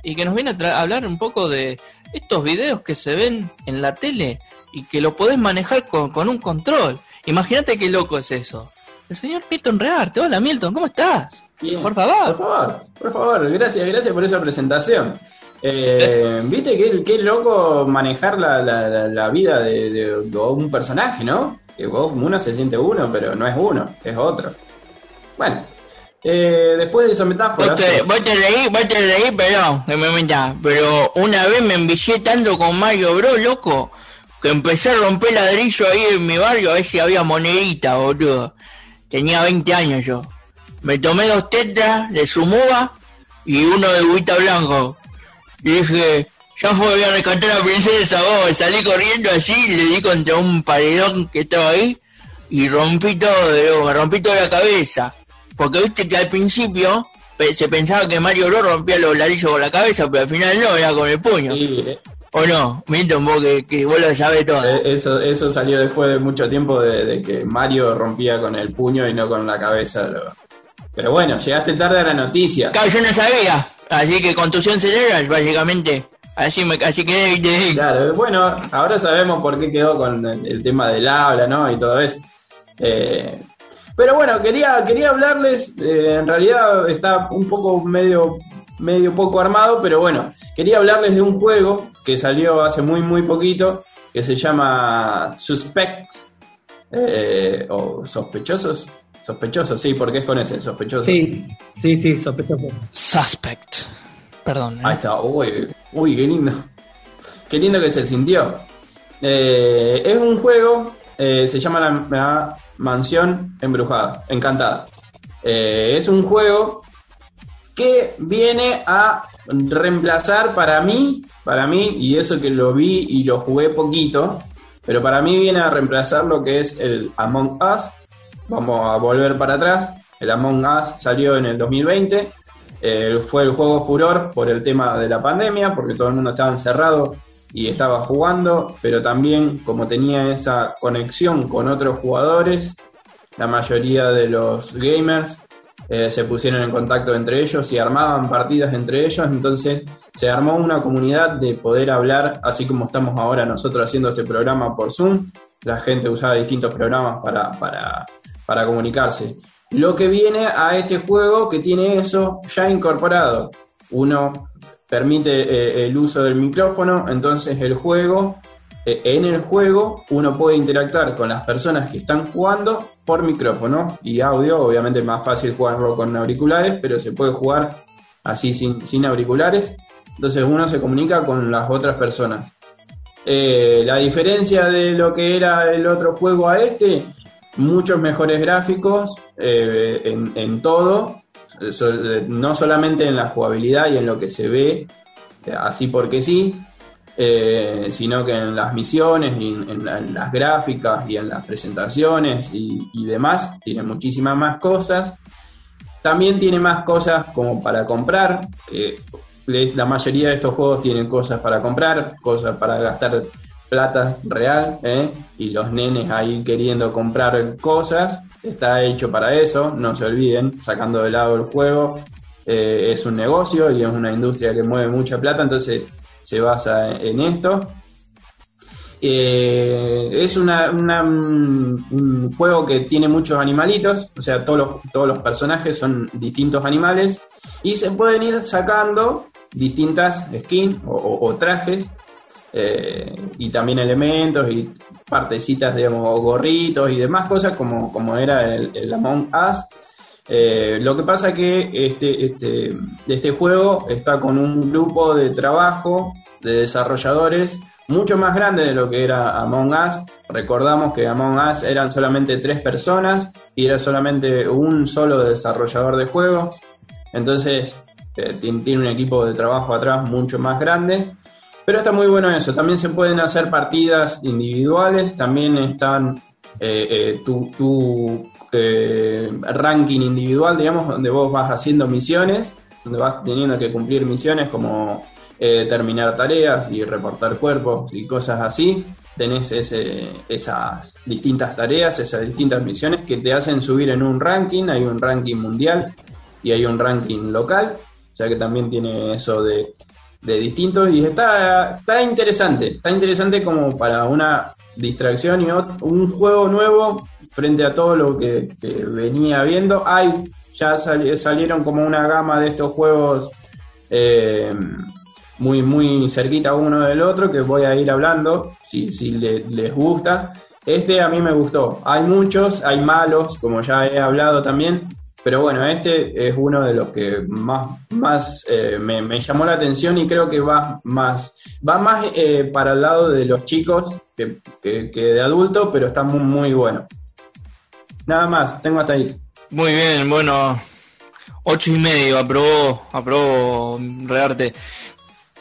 y que nos viene a, hablar un poco de estos videos que se ven en la tele y que lo podés manejar con, un control. Imagínate qué loco es eso. El señor Milton Rearte. Hola Milton, ¿cómo estás? Por favor. Por favor, por favor, gracias, gracias por esa presentación. Eh, Viste qué, qué loco manejar la, vida de, un personaje, ¿no? Que vos, uno se siente uno, pero no es uno, es otro. Bueno, eh, después de esa metáfora. Vos te, vos te reí, vos te reí, perdón, que me mentás, pero una vez me envicié tanto con Mario Bro, loco, que empecé a romper ladrillo ahí en mi barrio a ver si había monedita, boludo. Tenía 20 años yo. Me tomé dos tetras de Sumuba y uno de Guita Blanco. Y dije, ya fue, voy a rescatar a la princesa, vos. Salí corriendo así, le di contra un paredón que estaba ahí y rompí todo, me rompí toda la cabeza. Porque viste que al principio se pensaba que Mario Bros rompía los ladrillos con la cabeza, pero al final no, era con el puño. Eh. ¿O no? Milton, vos que, vos lo sabés todo. Eh, eso, eso salió después de mucho tiempo de, que Mario rompía con el puño y no con la cabeza. Pero bueno, llegaste tarde a la noticia. Claro, yo no sabía. Así que contusión cerebral, básicamente. Así, me, así quedé. Claro, bueno, ahora sabemos por qué quedó con el, tema del habla, ¿no? Y todo eso. Eh, pero bueno, quería, quería hablarles, eh, en realidad está un poco medio, medio poco armado, pero bueno, quería hablarles de un juego que salió hace muy, muy poquito, que se llama Suspects, eh, o Sospechosos. Sospechosos, sí, porque es con ese, sospechoso. Sí, sí, sí, sospechoso. Suspect. Perdón. Ahí está, uy, uy, qué lindo. Qué lindo que se sintió. Eh, es un juego, eh, se llama la, Mansión Embrujada, Encantada. Eh, es un juego que viene a reemplazar para mí, para mí, y eso que lo vi y lo jugué poquito, pero para mí viene a reemplazar lo que es el Among Us. Vamos a volver para atrás. El Among Us salió en el 2020 eh, fue el juego furor por el tema de la pandemia, porque todo el mundo estaba encerrado y estaba jugando, pero también como tenía esa conexión con otros jugadores, la mayoría de los gamers eh, se pusieron en contacto entre ellos y armaban partidas entre ellos, entonces se armó una comunidad de poder hablar, así como estamos ahora nosotros haciendo este programa por Zoom, la gente usaba distintos programas para, para, para comunicarse. Lo que viene a este juego que tiene eso ya incorporado. Uno permite eh, el uso del micrófono, entonces el juego, eh, en el juego uno puede interactuar con las personas que están jugando por micrófono y audio, obviamente es más fácil jugarlo con auriculares, pero se puede jugar así sin, sin auriculares, entonces uno se comunica con las otras personas. Eh, la diferencia de lo que era el otro juego a este, muchos mejores gráficos en, en todo, no solamente en la jugabilidad y en lo que se ve así porque sí, eh, sino que en las misiones y en, las gráficas y en las presentaciones y, demás, tiene muchísimas más cosas. También tiene más cosas como para comprar, que la mayoría de estos juegos tienen cosas para comprar, cosas para gastar plata real, ¿eh? y los nenes ahí queriendo comprar cosas está hecho para eso, no se olviden, sacando de lado el juego, eh, es un negocio y es una industria que mueve mucha plata, entonces se basa en esto. Eh, es una, un juego que tiene muchos animalitos, o sea, todos los, todos los personajes son distintos animales y se pueden ir sacando distintas skins o trajes eh, y también elementos y partecitas, digamos, gorritos y demás cosas como, como era el, Among Us. Eh, lo que pasa que este, este, este juego está con un grupo de trabajo de desarrolladores mucho más grande de lo que era Among Us. Recordamos que Among Us eran solamente tres personas y era solamente un solo desarrollador de juegos. Entonces eh, tiene un equipo de trabajo atrás mucho más grande. Pero está muy bueno eso. También se pueden hacer partidas individuales. También están eh, eh, tu, eh, ranking individual, digamos, donde vos vas haciendo misiones, donde vas teniendo que cumplir misiones como terminar tareas y reportar cuerpos y cosas así. Tenés ese, esas distintas tareas, esas distintas misiones que te hacen subir en un ranking. Hay un ranking mundial y hay un ranking local. O sea que también tiene eso de de distintos y está, está interesante, está interesante como para una distracción y un juego nuevo frente a todo lo que, venía viendo. Hay, ya salieron como una gama de estos juegos eh, muy, muy cerquita uno del otro que voy a ir hablando si, si les gusta. Este a mí me gustó. Hay muchos, hay malos, como ya he hablado también, pero bueno, este es uno de los que más, más eh, me, llamó la atención y creo que va más, va más eh, para el lado de los chicos que, de adultos, pero está muy, muy bueno. Nada más, tengo hasta ahí. Muy bien, bueno, ocho y medio, aprobó, aprobó Rearte.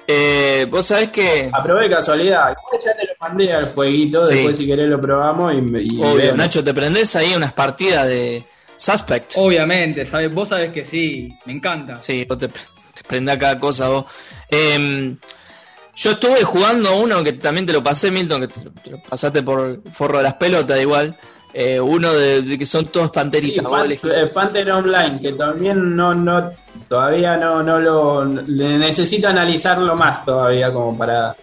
Eh, Vos sabés que. Aprobé casualidad. Ya te lo mandé al jueguito, después si querés lo probamos y, y Obvio, Nacho, ¿te prendés ahí unas partidas de, Suspect. Obviamente, ¿sabes? vos sabés que sí, me encanta. Sí, vos te, te a cada cosa vos. Em, yo estuve jugando uno que también te lo pasé, Milton, que te lo, pasaste por forro de las pelotas igual. Eh, uno de, que son todos panteritas. Sí, eh, Panther Online, que también no, no, todavía no, no lo necesito analizarlo más todavía como para,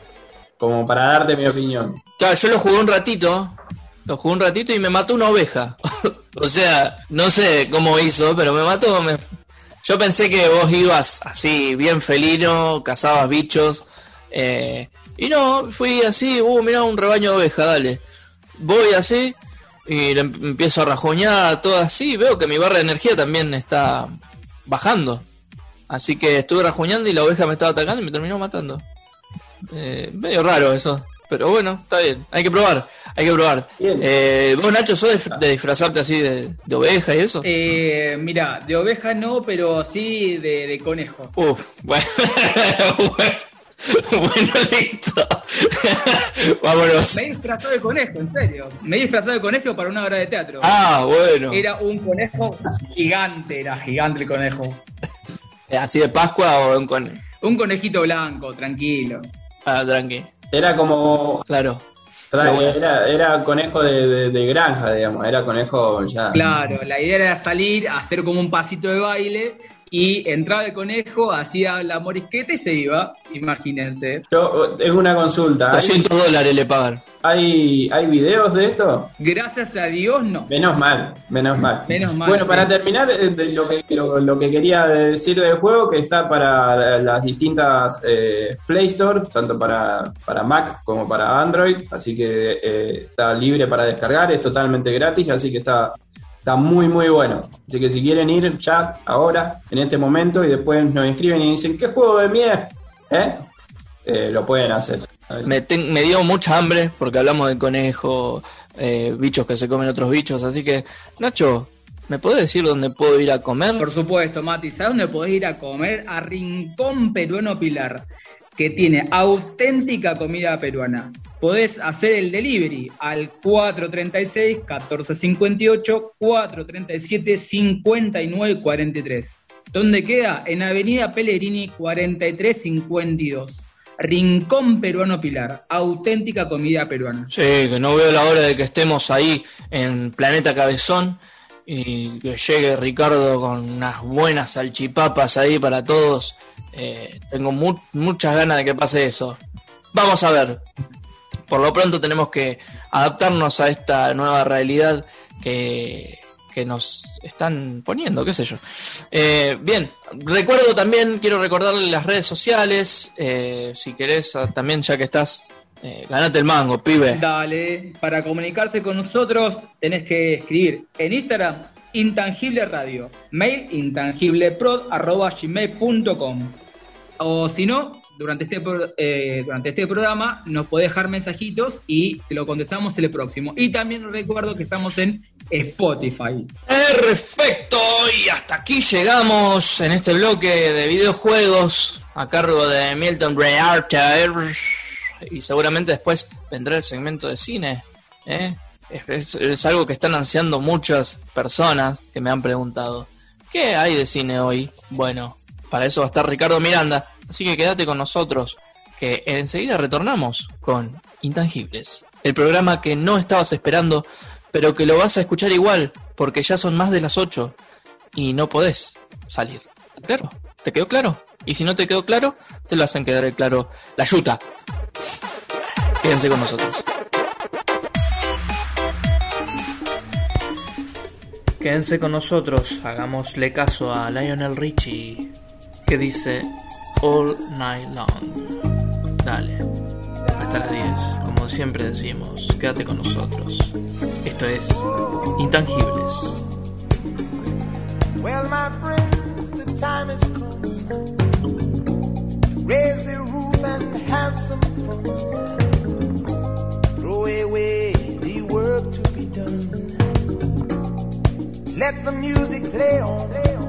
como para darte mi opinión. Claro, yo lo jugué un ratito, lo jugué un ratito y me mató una oveja. o sea, no sé cómo hizo, pero me mató. Yo pensé que vos ibas así, bien felino, cazabas bichos. Eh, y no, fui así, uh, mirá un rebaño de oveja, dale. Voy así y empiezo a rajoñar todo así. Veo que mi barra de energía también está bajando. Así que estuve rajuñando y la oveja me estaba atacando y me terminó matando. Eh, medio raro eso. Pero bueno, está bien. Hay que probar. Hay que probar. Eh, ¿Vos, Nacho, sos de, disfrazarte así de, oveja y eso? Eh, mira, de oveja no, pero sí de, conejo. Uf, bueno. bueno, listo. Vámonos. Me he disfrazado de conejo, en serio. Me he disfrazado de conejo para una obra de teatro. Ah, bueno. Era un conejo gigante, era gigante el conejo. ¿Así de Pascua o un conejo? Un conejito blanco, tranquilo. Ah, tranqui. Era como. Claro. Era, era conejo de, de, granja, digamos, era conejo ya. Claro, la idea era salir, hacer como un pasito de baile y entraba el conejo, hacía la morisqueta y se iba, imagínense. Yo, es una consulta. 200 dólares le pagan. ¿Hay, ¿Hay videos de esto? Gracias a Dios no. Menos mal, menos mal. Menos mal. Bueno, para terminar, eh, lo, que, lo, que quería decir del juego, que está para las distintas eh, Play Store, tanto para, para Mac como para Android, así que eh, está libre para descargar, es totalmente gratis, así que está Está muy, muy bueno. Así que si quieren ir ya, ahora, en este momento, y después nos inscriben y dicen, ¿qué juego de miel? ¿Eh? ¿Eh? lo pueden hacer. Me, me, dio mucha hambre porque hablamos de conejo, eh, bichos que se comen otros bichos. Así que, Nacho, ¿me podés decir dónde puedo ir a comer? Por supuesto, Mati. ¿Sabes dónde podés ir a comer? A Rincón Peruano Pilar, que tiene auténtica comida peruana podés hacer el delivery al 436-1458, 437-5943. ¿Dónde queda? En Avenida Pellegrini 4352. Rincón Peruano Pilar, auténtica comida peruana. Sí, que no veo la hora de que estemos ahí en Planeta Cabezón y que llegue Ricardo con unas buenas salchipapas ahí para todos. Eh, tengo muchas ganas de que pase eso. Vamos a ver por lo pronto tenemos que adaptarnos a esta nueva realidad que, nos están poniendo, qué sé yo. Eh, bien, recuerdo también, quiero recordarle las redes sociales, eh, si querés ah, también ya que estás, eh, ganate el mango, pibe. Dale, para comunicarse con nosotros tenés que escribir en Instagram Intangible Radio, mail intangibleprod.gmail.com o si no, durante este, eh, durante este programa nos puede dejar mensajitos y lo contestamos el próximo. Y también recuerdo que estamos en Spotify. Perfecto, y hasta aquí llegamos en este bloque de videojuegos a cargo de Milton Rearter. Y seguramente después vendrá el segmento de cine. ¿eh? Es, es algo que están ansiando muchas personas que me han preguntado. ¿Qué hay de cine hoy? Bueno, para eso va a estar Ricardo Miranda Así que quédate con nosotros, que enseguida retornamos con Intangibles, el programa que no estabas esperando, pero que lo vas a escuchar igual, porque ya son más de las 8 y no podés salir. ¿Claro? ¿Te quedó claro? Y si no te quedó claro, te lo hacen quedar claro la yuta. Quédense con nosotros. Quédense con nosotros, hagámosle caso a Lionel Richie, que dice all night long. Dale, hasta las 10, como siempre decimos, quédate con nosotros. Esto es Intangibles. Well, my friends, the time is come. Raise the roof and have some fun. Throw away the work to be done. Let the music play on. Play on.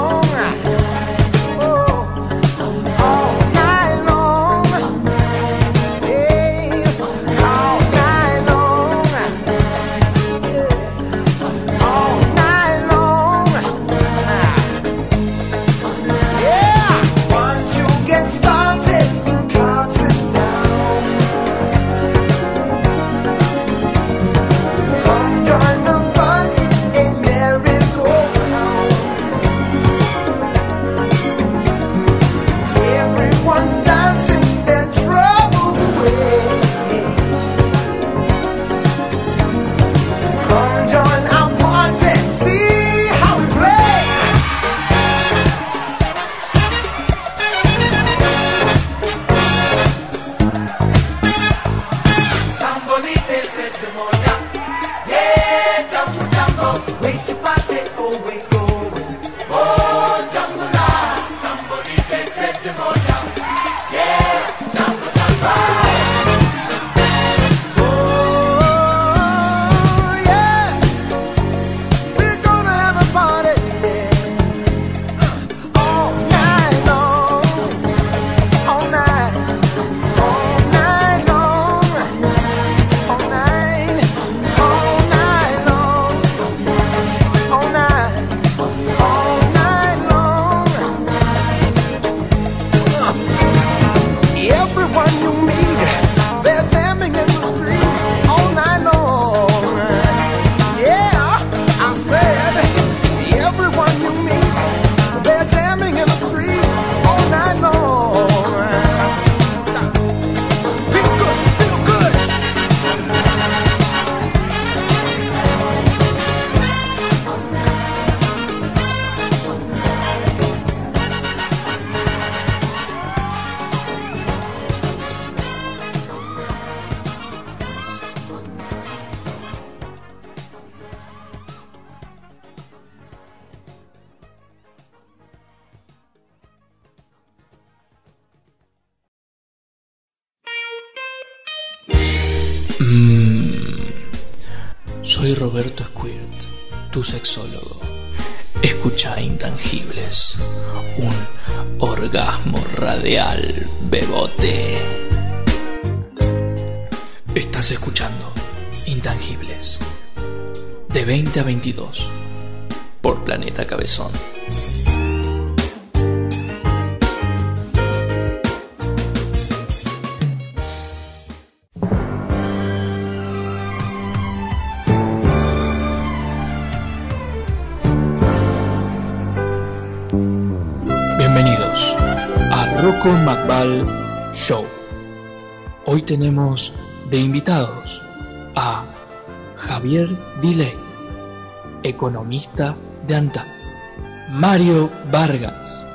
Soy Roberto Squirt, tu sexólogo. Escucha Intangibles, un orgasmo radial bebote. Estás escuchando Intangibles, de 20 a 22, por Planeta Cabezón. A Rocco McBall Show. Hoy tenemos de invitados a Javier Diley, economista de antaño, Mario Vargas,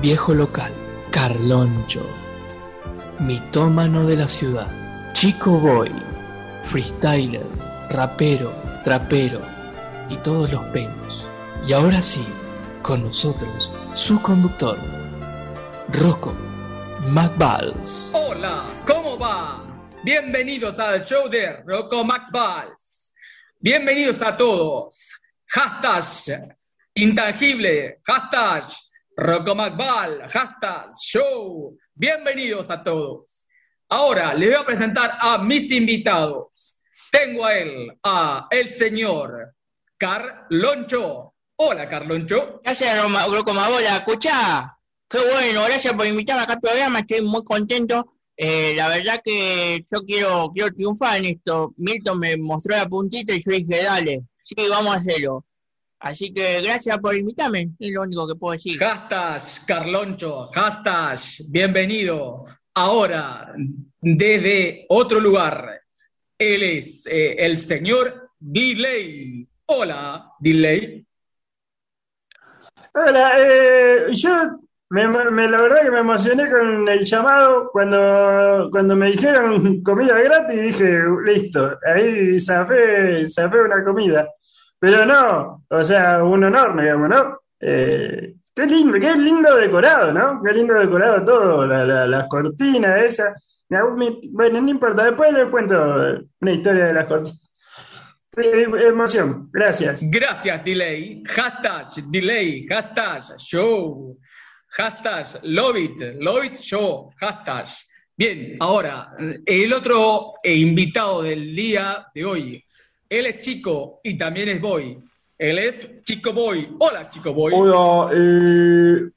viejo local, Carloncho, mitómano de la ciudad, Chico Boy, freestyler, rapero, trapero y todos los pelos. Y ahora sí, con nosotros, su conductor, Rocco McBalls. Hola, ¿cómo va? Bienvenidos al show de Rocco Max Valls. Bienvenidos a todos. Hashtag intangible, hashtag Rocco McBall, hashtag show. Bienvenidos a todos. Ahora les voy a presentar a mis invitados. Tengo a él, a el señor Carloncho. Hola, Carloncho. Gracias, Roma- Rocco Mabola. Escuchá, qué bueno, gracias por invitarme acá al programa, estoy muy contento. Eh, la verdad que yo quiero, quiero triunfar en esto. Milton me mostró la puntita y yo dije, dale, sí, vamos a hacerlo. Así que gracias por invitarme, es lo único que puedo decir. Hashtag Carloncho, hashtag bienvenido. Ahora, desde otro lugar, él es eh, el señor Delay. Hola, Delay. Hola, eh, yo me, la verdad que me emocioné con el llamado cuando, cuando me dijeron comida gratis dije, listo, ahí zafé, zafé una comida. Pero no, o sea, un honor, digamos, ¿no? Eh, qué lindo, qué lindo decorado, ¿no? Qué lindo decorado todo, la, la- las cortinas esas. Bueno, no importa, después les cuento una historia de las cortinas. Emoción, gracias. Gracias, Delay. Hashtag Delay, hashtag Show. Hashtag Love it, Love it Show. Hashtag. Bien, ahora, el otro eh, invitado del día de hoy. Él es chico y también es boy. Él es Chico Boy. Hola, Chico Boy. Hola, eh,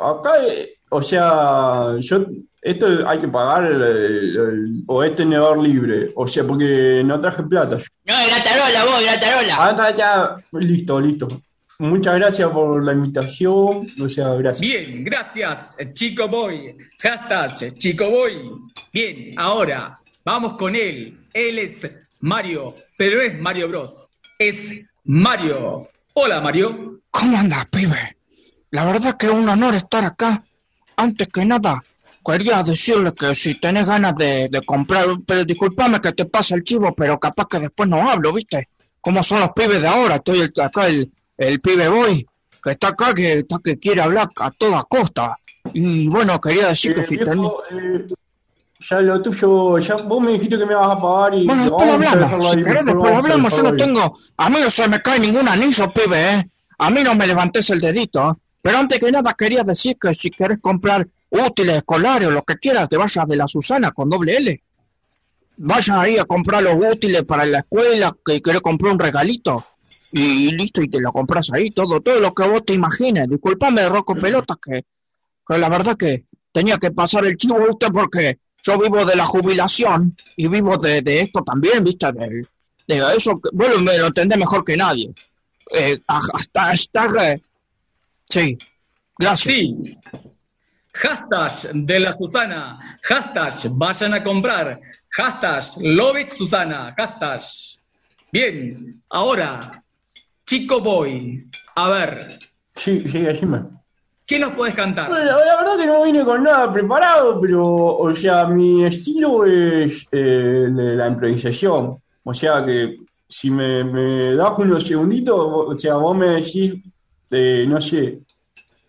acá, eh, o sea, yo, esto hay que pagar el- el- el- o es tenedor libre, o sea, porque no traje plata. No, gratarola, vos, gratarola. Ah, está, ya, listo, listo. Muchas gracias por la invitación, o sea, gracias. Bien, gracias, Chico Boy. Hashtag Chico Boy. Bien, ahora vamos con él. Él es Mario, pero es Mario Bros. Es Mario. Hola, Mario. ¿Cómo andas, pibe? La verdad que es un honor estar acá. Antes que nada, quería decirle que si tenés ganas de, de comprar, pero discúlpame que te pase el chivo, pero capaz que después no hablo, ¿viste? ¿Cómo son los pibes de ahora? Estoy el- acá el, el pibe boy, que está acá, que está que quiere hablar a toda costa. Y bueno, quería decir que Eh, si tenés... viejo, eh, ya lo tuyo, ya vos me dijiste que me vas a pagar y Bueno, después vamos hablamos. Si querés, después hablamos. Yo no tengo. A mí no se me cae ningún anillo, pibe, ¿eh? A mí no me levantes el dedito. ¿eh? Pero antes que nada, quería decir que si querés comprar útiles escolares o lo que quieras, te vayas de la Susana con doble L. Vayas ahí a comprar los útiles para la escuela, que querés comprar un regalito. Y, listo, y te lo compras ahí, todo, todo lo que vos te imagines. Disculpame, Rocco Pelotas, que, que la verdad que tenía que pasar el chivo, ¿viste? Porque yo vivo de la jubilación y vivo de, de esto también, ¿viste? De, de eso, bueno, me lo entendés mejor que nadie. Eh, hasta, hasta, eh, sí, gracias. Sí. Hashtag de la Susana. Hashtag vayan a comprar. Hashtag Love it Susana. Hashtag. Bien, ahora, Chico Boy. A ver, Sí, sí, decime. ¿qué nos puedes cantar? Bueno, la verdad que no vine con nada preparado, pero, o sea, mi estilo es eh, el de la improvisación. O sea que si me, me das unos segunditos, o sea, vos me decís, eh, no sé,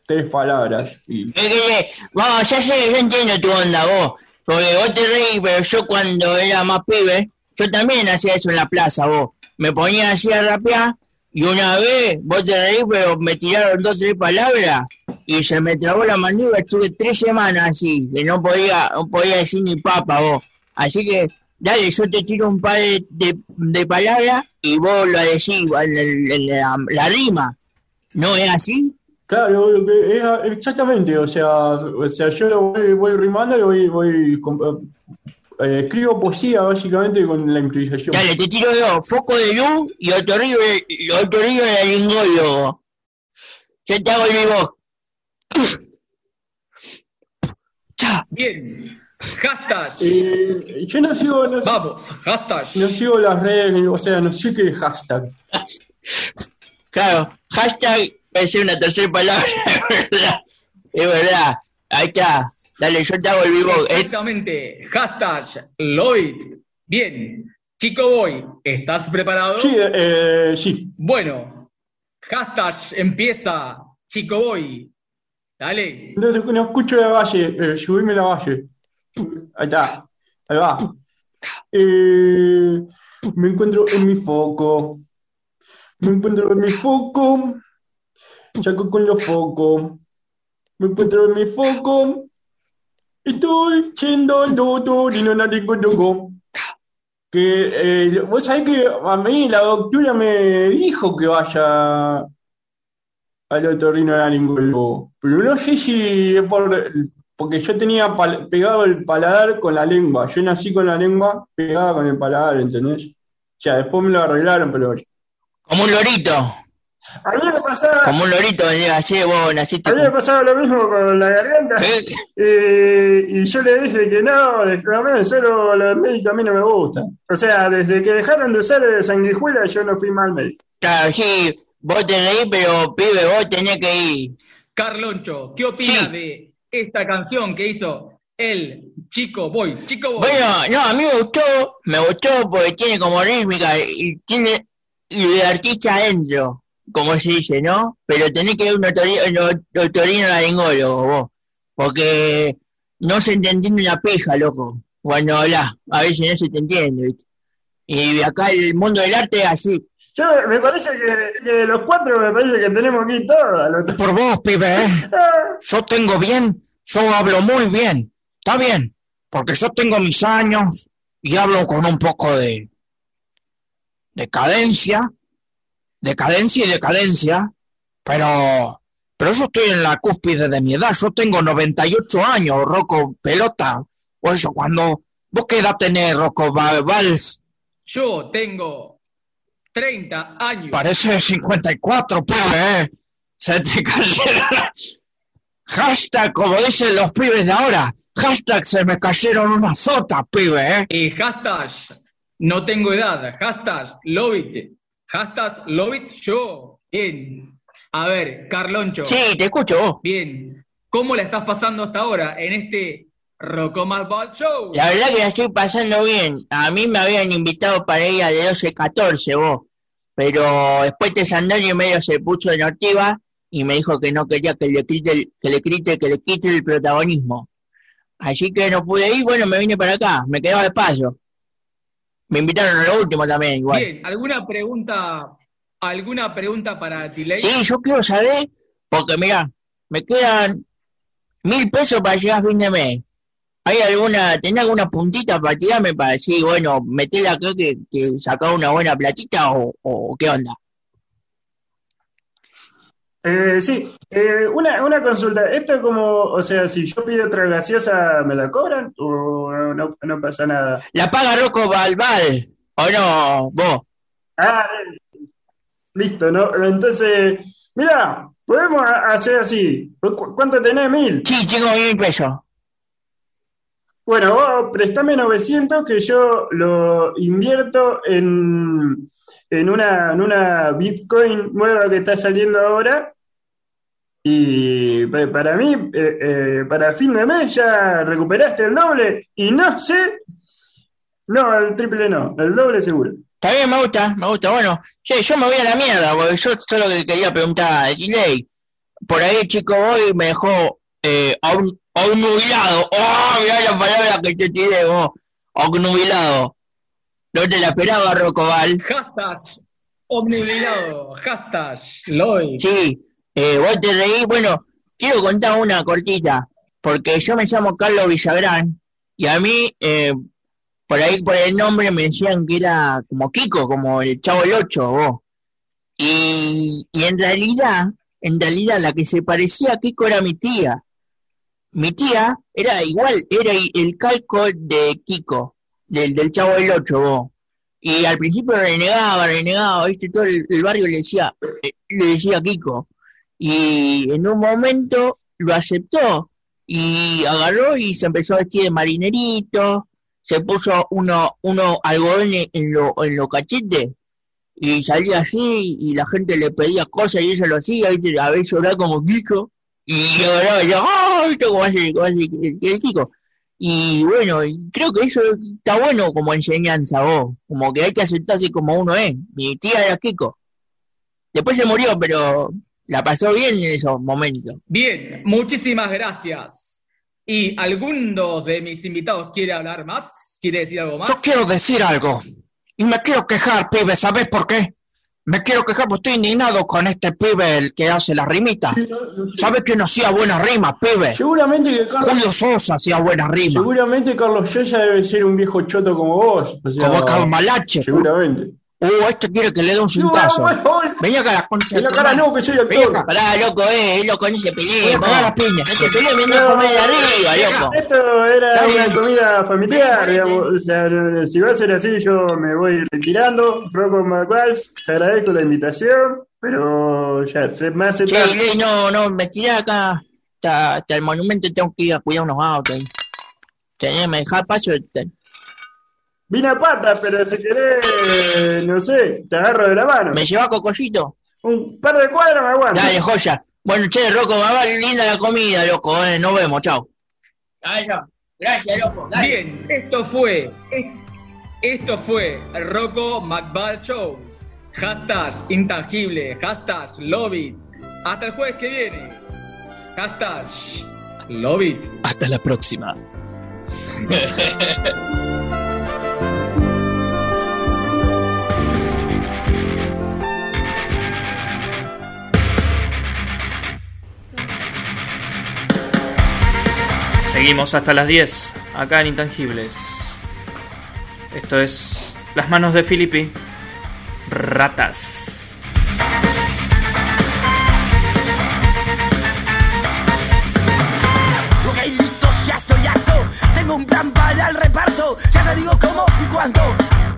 tres palabras. Y, Eh, que, eh, vos, ya sé, yo entiendo tu onda, vos. Porque vos te reís, pero yo cuando era más pibe, yo también hacía eso en la plaza, vos. me ponía así a rapear y una vez, vos te reís, pero me tiraron dos tres palabras y se me trabó la mandíbula, estuve tres semanas así, que no podía, no podía decir ni papa vos. Así que, dale, yo te tiro un par de, de, palabras y vos lo decís, la, la- rima. ¿No es así? Claro, es- exactamente, o sea, o sea, yo lo voy, voy rimando y voy, voy com- eh, escribo poesía básicamente con la improvisación. Dale, te tiro yo, foco de luz y otorrino y otorrino de laringólogo. Yo te hago el vivo. Bien. Hashtag. Eh, yo no sigo, no, si- Vamos, hashtag. no sigo las redes, o sea, no sé qué es hashtag. Claro, hashtag es una tercera palabra, es verdad. Es verdad. Ahí está. Dale, yo te hago el vivo. Eh, Exactamente. Hashtag Lloyd. Bien. Chico Boy, ¿estás preparado? Sí, eh, sí. Bueno. Hashtag empieza. Chico Boy. Dale. No, no escucho la valle, eh, subime la valle. Ahí está, ahí va. Eh, me encuentro en mi foco. Me encuentro en mi foco. Saco con los focos. Me encuentro en mi foco. Y no la tengo Que eh, vos sabés que a mí la doctora me dijo que vaya al otorrinolaringólogo. Pero no sé si es por, porque yo tenía pegado el paladar con la lengua. Yo nací con la lengua pegada con el paladar, ¿entendés? O sea, después me lo arreglaron, pero como un lorito. A mí me pasaba, Como un lorito venía así, vos naciste a mí me pasaba lo mismo con la garganta. Y yo le dije que no, definitivamente solo los médicos a mí no me gustan. O sea, desde que dejaron de usar sanguijuela yo no fui mal médico. Claro, sí, vos tenés que ir, pero pibe, vos tenés que ir. Carloncho, ¿qué opinas Sí. de esta canción que hizo el Chico Boy? Chico Boy. Bueno, no, a mí me gustó, me gustó porque tiene como rítmica y tiene y de artista adentro, como se dice, ¿no? Pero tenés que ir a un otorino, laringólogo, vos, porque no se te entiende una pija, loco, cuando hablas, a veces no se te entiende, ¿viste? Y acá el mundo del arte es así. Yo me parece que, que los cuatro me parece que tenemos aquí todo. Por vos, pibe, ¿eh? Yo tengo bien, yo hablo muy bien. Está bien, porque yo tengo mis años y hablo con un poco de decadencia, decadencia y decadencia, pero, pero yo estoy en la cúspide de mi edad. Yo tengo 98 años, Rocco Pelota. Por eso, cuando vos qué edad tenés, Rocco Val- Vals, Yo tengo 30 años. parece 54, pibe, ¿eh? Se te cayeron. Hashtag, como dicen los pibes de ahora. Hashtag, se me cayeron unas sotas, pibe, ¿eh? Eh, hashtag no tengo edad. Hashtag it. Hashtag love it yo. Bien. A ver, Carloncho. Sí, te escucho. Bien. ¿Cómo la estás pasando hasta ahora en este Rocomal Ball Show? La verdad que la estoy pasando bien. A mí me habían invitado para ir a de 12-14 vos. Pero después de Sandario medio se puso en ortiva y me dijo que no quería que le quite el, que le quite, que le quite el protagonismo. Así que no pude ir, bueno, me vine para acá, me quedaba de paso. Me invitaron a lo último también, igual. Bien, ¿alguna pregunta, alguna pregunta para Delay? Sí, yo quiero saber, porque mira, me quedan mil pesos para llegar a fin de mes. ¿Hay alguna, tenés alguna puntita para tirarme para decir, bueno, metela acá que, que sacar una buena platita o, o qué onda? Eh, sí, eh, una, una consulta. Esto es como, o sea, si yo pido otra gaseosa, ¿me la cobran o no, no pasa nada? La paga Rocco Balbal, ¿o no? Vos. Ah, listo, ¿no? Entonces, mira, podemos ha- hacer así. ¿Cu- ¿Cuánto tenés? ¿Mil? Sí, tengo mil pesos. Bueno, vos prestame 900 que yo lo invierto en, en una, en una Bitcoin nueva que está saliendo ahora. Y pa- para mí, eh, eh, para fin de mes ya recuperaste el doble y no sé, no, el triple no, el doble seguro. Está bien, me gusta, me gusta. Bueno, che, yo me voy a la mierda, porque yo solo que quería preguntar a Delay. Por ahí, chico, voy me dejó eh, obn- obnubilado. ¡Oh, mirá la palabra que te tiré vos! Obnubilado. No te la esperaba, Rocoval. Hashtag omnibilado. Hashtag Lloyd. Sí, eh, vos te reí. Bueno, quiero contar una cortita, porque yo me llamo Carlos Villagrán y a mí, eh, por ahí por el nombre me decían que era como Kiko, como el Chavo el Ocho, vos. Y, y en realidad, en realidad la que se parecía a Kiko era mi tía. Mi tía era igual, era el calco de Kiko, del, del Chavo del Ocho, vos. Y al principio renegaba, renegaba, viste, todo el, barrio le decía, le decía Kiko. Y en un momento lo aceptó y agarró y se empezó a vestir de marinerito, se puso uno, uno algodón en lo, en los cachetes y salía así y la gente le pedía cosas y ella lo hacía, ¿viste? a veces lloraba como Kiko y y yo. ¿viste? Como hace, como hace el Kiko. Y bueno, creo que eso está bueno como enseñanza, vos, como que hay que aceptarse como uno es. Mi tía era Kiko. Después se murió, pero la pasó bien en esos momentos. Bien, muchísimas gracias. ¿Y alguno de mis invitados quiere hablar más? ¿Quiere decir algo más? Yo quiero decir algo. Y me quiero quejar, pibe, ¿sabes por qué? Me quiero quejar porque estoy indignado con este pibe, el que hace las rimitas. ¿Sabes que no hacía buenas rimas, pibe? Seguramente que Carlos. Julio Sosa hacía buenas rimas. Seguramente Carlos Yoya debe ser un viejo choto como vos. o sea, Como Calmalache. Seguramente. Uh, este quiere que le dé un cintazo. Vení acá la concha. Cara no, que soy actor. acá. Pará, loco, eh, loco, no se Voy pelee, a. No se pelee, comer de arriba, loco. Esto era una comida familiar, digamos. O sea, si va a ser así, yo me voy retirando. Rocco McWalsh, te agradezco la invitación, pero ya, se me hace no, no, me tiré acá hasta, hasta el monumento, tengo que ir a cuidar unos autos. Tenés, me dejás paso. te- Vine a pata, pero si querés, no sé, te agarro de la mano. ¿Me lleva cocollito? Un par de cuadras me aguanto. Dale, joya. Bueno, che, Rocco, me va linda la comida, loco, eh, nos vemos, chao. Gracias, loco, dale. Bien, esto fue. es- Esto fue Rocco McBall Shows. Hashtag intangible. Hashtag love it. Hasta el jueves que viene. Hashtag love it. Hasta la próxima. Seguimos hasta las 10, acá en Intangibles. Esto es Las manos de Filippi. Ratas. Ok, listo, ya estoy harto. Tengo un plan para el reparto. Ya te digo cómo y cuándo.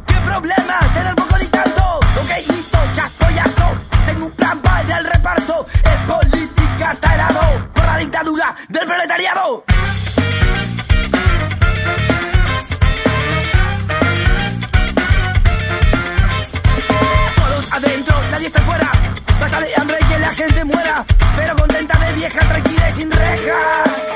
¿Qué problema? Tener poco ni tanto. Ok, listo, ya estoy harto. Tengo un plan para el reparto. Es política tarado por la dictadura del proletariado. Vieja, tranquila y sin rejas.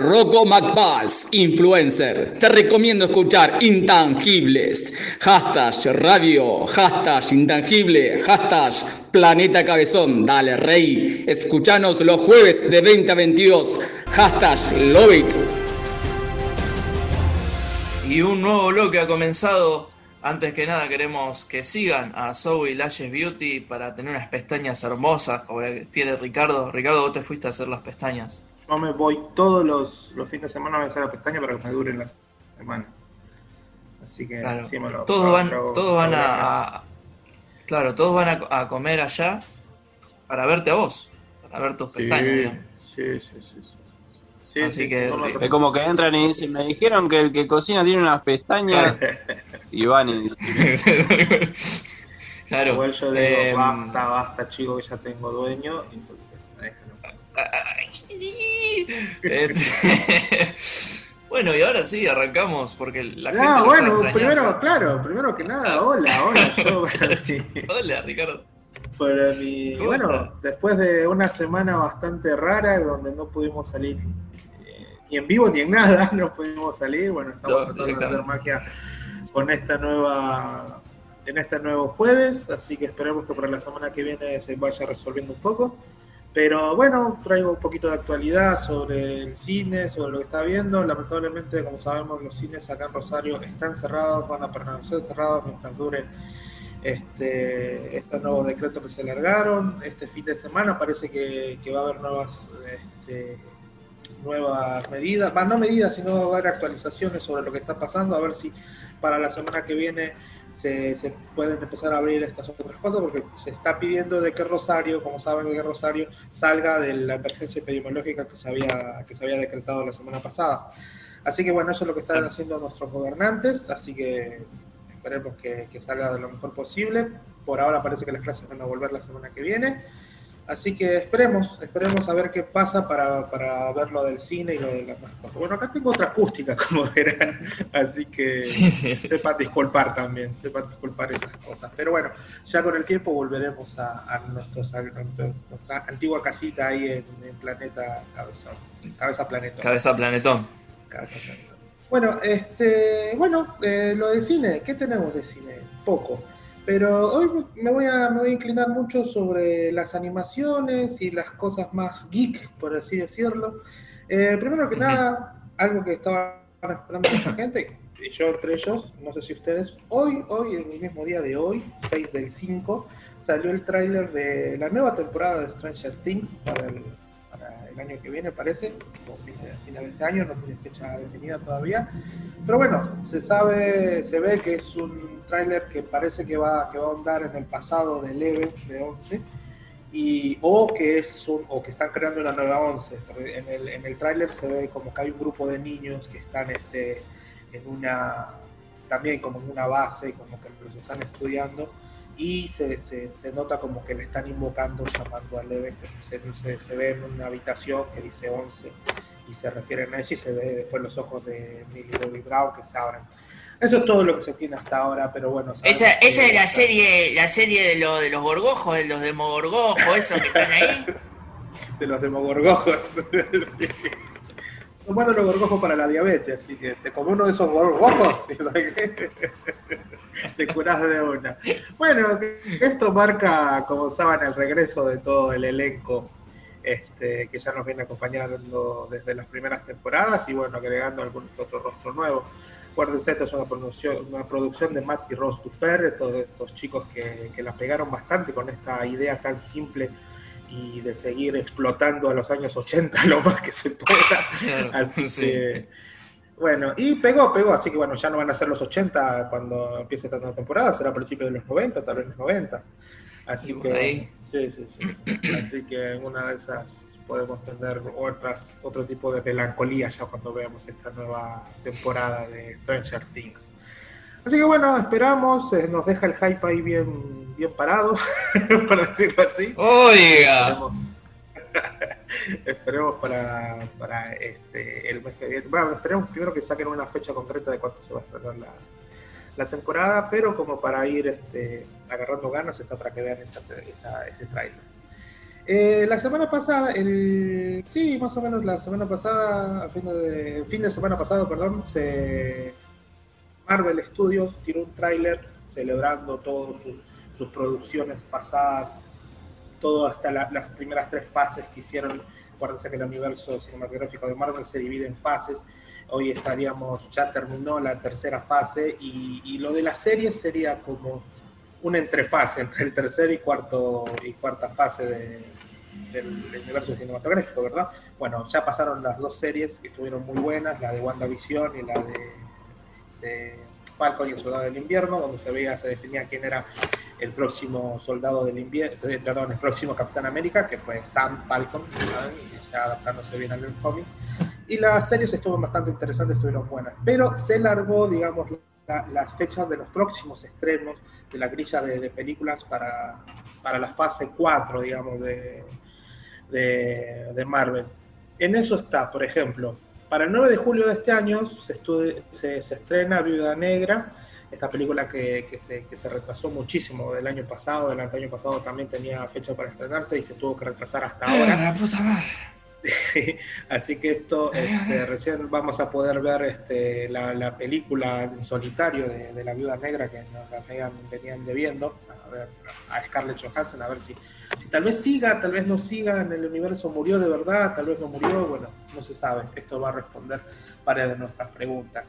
Rocco McBalls, influencer. Te recomiendo escuchar Intangibles. Hashtag radio, hashtag intangible, hashtag planeta cabezón. Dale, rey. Escuchanos los jueves de 20 a 22. Hashtag. Y un nuevo bloque ha comenzado. Antes que nada queremos que sigan a Zoe Lashes Beauty para tener unas pestañas hermosas como tiene Ricardo. Ricardo, vos te fuiste a hacer las pestañas. Yo me voy todos los, los fines de semana a hacer la pestaña para que me duren la semana. Así que Claro. sí me lo- todos lo- van, lo- todos van voy a, a- claro, todos van a, a comer allá para verte a vos, para ver tus pestañas. Sí, sí, sí. sí. Sí, Así sí, que no Es como que entran y dicen, me dijeron que el que cocina tiene unas pestañas y van y... Claro. Igual yo digo, eh, basta, basta, chico, que ya tengo dueño. Entonces. Este- bueno, y ahora sí, arrancamos porque la gente. Ah, lo bueno, está extrañando. primero, claro, primero que nada, hola, hola, yo Hola, Ricardo. para ¿Cómo bueno, estás? después de una semana bastante rara donde no pudimos salir eh, ni en vivo ni en nada, no pudimos salir, bueno, estamos No, tratando de hacer magia con esta nueva, en este nuevo jueves, así que esperemos que para la semana que viene se vaya resolviendo un poco. Pero bueno, traigo un poquito de actualidad sobre el cine, sobre lo que está viendo. Lamentablemente, como sabemos, los cines acá en Rosario están cerrados, van a permanecer cerrados mientras dure este, estos nuevos decretos que se largaron. Este fin de semana parece que, va a haber nuevas, este, nuevas medidas, va, no medidas, sino va a haber actualizaciones sobre lo que está pasando, a ver si para la semana que viene se, se pueden empezar a abrir estas otras cosas, porque se está pidiendo de que Rosario, como saben, de que Rosario salga de la emergencia epidemiológica que se había, que se había decretado la semana pasada. Así que bueno, eso es lo que están haciendo nuestros gobernantes, así que esperemos que, que salga de lo mejor posible. Por ahora parece que las clases van a volver la semana que viene. Así que esperemos, esperemos a ver qué pasa para, para ver lo del cine y lo de las cosas. Bueno, acá tengo otra acústica, como verán, así que Sí, sí, sí, sepan disculpar también, sepan disculpar esas cosas. Pero bueno, ya con el tiempo volveremos a, a nuestros, a nuestra antigua casita ahí en, en Planeta Cabezón, Cabeza Planeta. Cabeza Planetón. Cabeza Planetón. Bueno, este, bueno, eh, lo del cine, ¿qué tenemos de cine? Poco. Pero hoy me voy, a, me voy a inclinar mucho sobre las animaciones y las cosas más geek, por así decirlo. Eh, primero que nada, algo que estaban esperando mucha gente, y yo entre ellos, no sé si ustedes, hoy, hoy, en el mismo día de hoy, 6 del 5, salió el tráiler de la nueva temporada de Stranger Things para el, el año que viene, parece, o fin de- este año, no tiene fecha definida todavía. Pero bueno, se sabe, se ve que es un tráiler que parece que va, que va a ahondar en el pasado de Eleven, de 11, y, o que es un, o que están creando una nueva 11. Porque En el, en el tráiler se ve como que hay un grupo de niños que están este, en una, también como en una base, como que los están estudiando, y se, se, se nota como que le están invocando, llamando a Eleven, que se, se, se ve en una habitación que dice 11 y se refieren a ella y se ve después los ojos de Millie Bobby Brown que se abren. Eso es todo lo que se tiene hasta ahora, pero bueno. Esa, esa es la serie, la serie de, lo, de los gorgojos, de los demogorgojos, esos que están ahí. de los demogorgojos. Sí. Buenos los gorgojos para la diabetes, así que como uno de esos gorgojos te curás de una. Bueno, esto marca, como saben, el regreso de todo el elenco este, que ya nos viene acompañando desde las primeras temporadas y bueno, agregando algún otro rostro nuevo. Acuérdense, esta es una producción, una producción de Matt y Ross Dufer, todos estos chicos que, que la pegaron bastante con esta idea tan simple y de seguir explotando a los años 80 lo más que se pueda. Así sí. que, bueno, y pegó, pegó, así que bueno, ya no van a ser los 80 cuando empiece esta temporada, será a principios de los 90, tal vez los 90. Así que, ahí. sí, sí. sí. Así que en una de esas podemos tener otras, otro tipo de melancolía ya cuando veamos esta nueva temporada de Stranger Things. Así que bueno, esperamos, eh, nos deja el hype ahí bien, bien parado, para decirlo así. Oiga. Esperemos, esperemos para, para este, el mes que viene. Bueno, esperemos primero que saquen una fecha concreta de cuándo se va a estrenar la, la temporada, pero como para ir este, agarrando ganas está para que vean esa, esta- este trailer. Eh, la semana pasada, el sí, más o menos la semana pasada, a fin de, fin de semana pasado, perdón, se Marvel Studios tiró un tráiler celebrando todas sus, sus producciones pasadas, todo hasta la- las primeras tres fases que hicieron. Acuérdense que el universo cinematográfico de Marvel se divide en fases. Hoy estaríamos, ya terminó la tercera fase y, y lo de las series sería como una entrefase entre el tercer y cuarto y cuarta fase de- del, del universo cinematográfico, ¿verdad? Bueno, ya pasaron las dos series que estuvieron muy buenas, la de WandaVision y la de, de Falcon y el Soldado del Invierno, donde se veía, se definía quién era el próximo soldado del invierno, perdón, el próximo Capitán América, que fue Sam Falcon, y ya adaptándose bien al cómic. Y las series estuvieron bastante interesantes, estuvieron buenas, pero se largó, digamos, la- las fechas de los próximos estrenos de la grilla de, de películas para, para la fase 4, digamos, de, de, de Marvel. En eso está, por ejemplo, para el 9 de julio de este año se, se, se estrena Viuda Negra, esta película que, que se, que se retrasó muchísimo del año pasado, del año pasado también tenía fecha para estrenarse y se tuvo que retrasar hasta ahora. la puta madre. Así que esto, este, recién vamos a poder ver este, la, la película en solitario de, de la Viuda Negra que nos la venían, venían debiendo a, ver, a Scarlett Johansson, a ver si, si tal vez siga, tal vez no siga en el universo, murió de verdad, tal vez no murió, bueno, no se sabe. Esto va a responder varias de nuestras preguntas.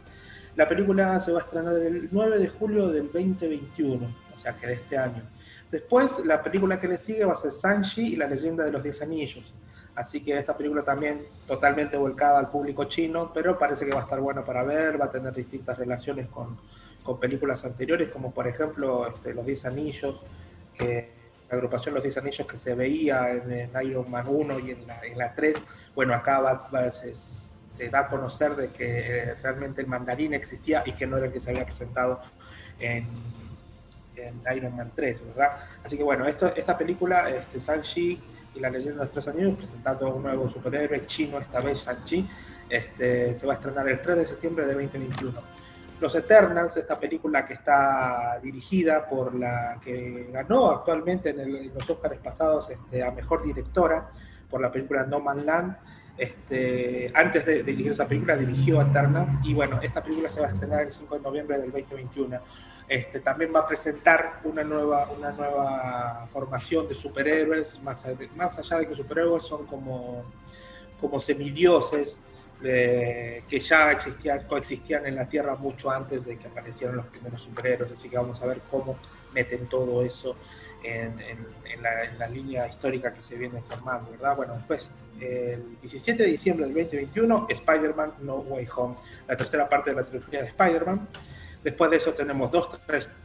La película se va a estrenar el 9 de julio del 2021, o sea que de este año. Después, la película que le sigue va a ser Sanji y la leyenda de los Diez Anillos. Así que esta película también totalmente volcada al público chino, pero parece que va a estar buena para ver, va a tener distintas relaciones con, con películas anteriores, como por ejemplo este, Los Diez Anillos, que la agrupación Los Diez Anillos que se veía en, en Iron Man 1 y en la, en la 3, bueno, acá va- va- se, se da a conocer de que eh, realmente el mandarín existía y que no era el que se había presentado en, en Iron Man 3, ¿verdad? Así que bueno, esto, esta película, este, Shang-Chi y la leyenda de los tres anillos, presentando un nuevo superhéroe chino, esta vez Shang-Chi, este, se va a estrenar el 3 de septiembre de 2021. Los Eternals, esta película que está dirigida por la que ganó actualmente en, el- en los Oscars pasados este, a Mejor Directora, por la película No Man Land. Este, antes de, de dirigir esa película, dirigió Eternals y bueno, esta película se va a estrenar el 5 de noviembre del 2021. Este, también va a presentar una nueva, una nueva formación de superhéroes, más, a- más allá de que superhéroes son como, como semidioses eh, que ya existían, coexistían en la Tierra mucho antes de que aparecieran los primeros superhéroes, así que vamos a ver cómo meten todo eso en, en- en la, en la línea histórica que se viene formando, ¿verdad? Bueno, después, el 17 de diciembre del 2021, Spider-Man No Way Home, la tercera parte de la trilogía de Spider-Man. Después de eso tenemos Doctor,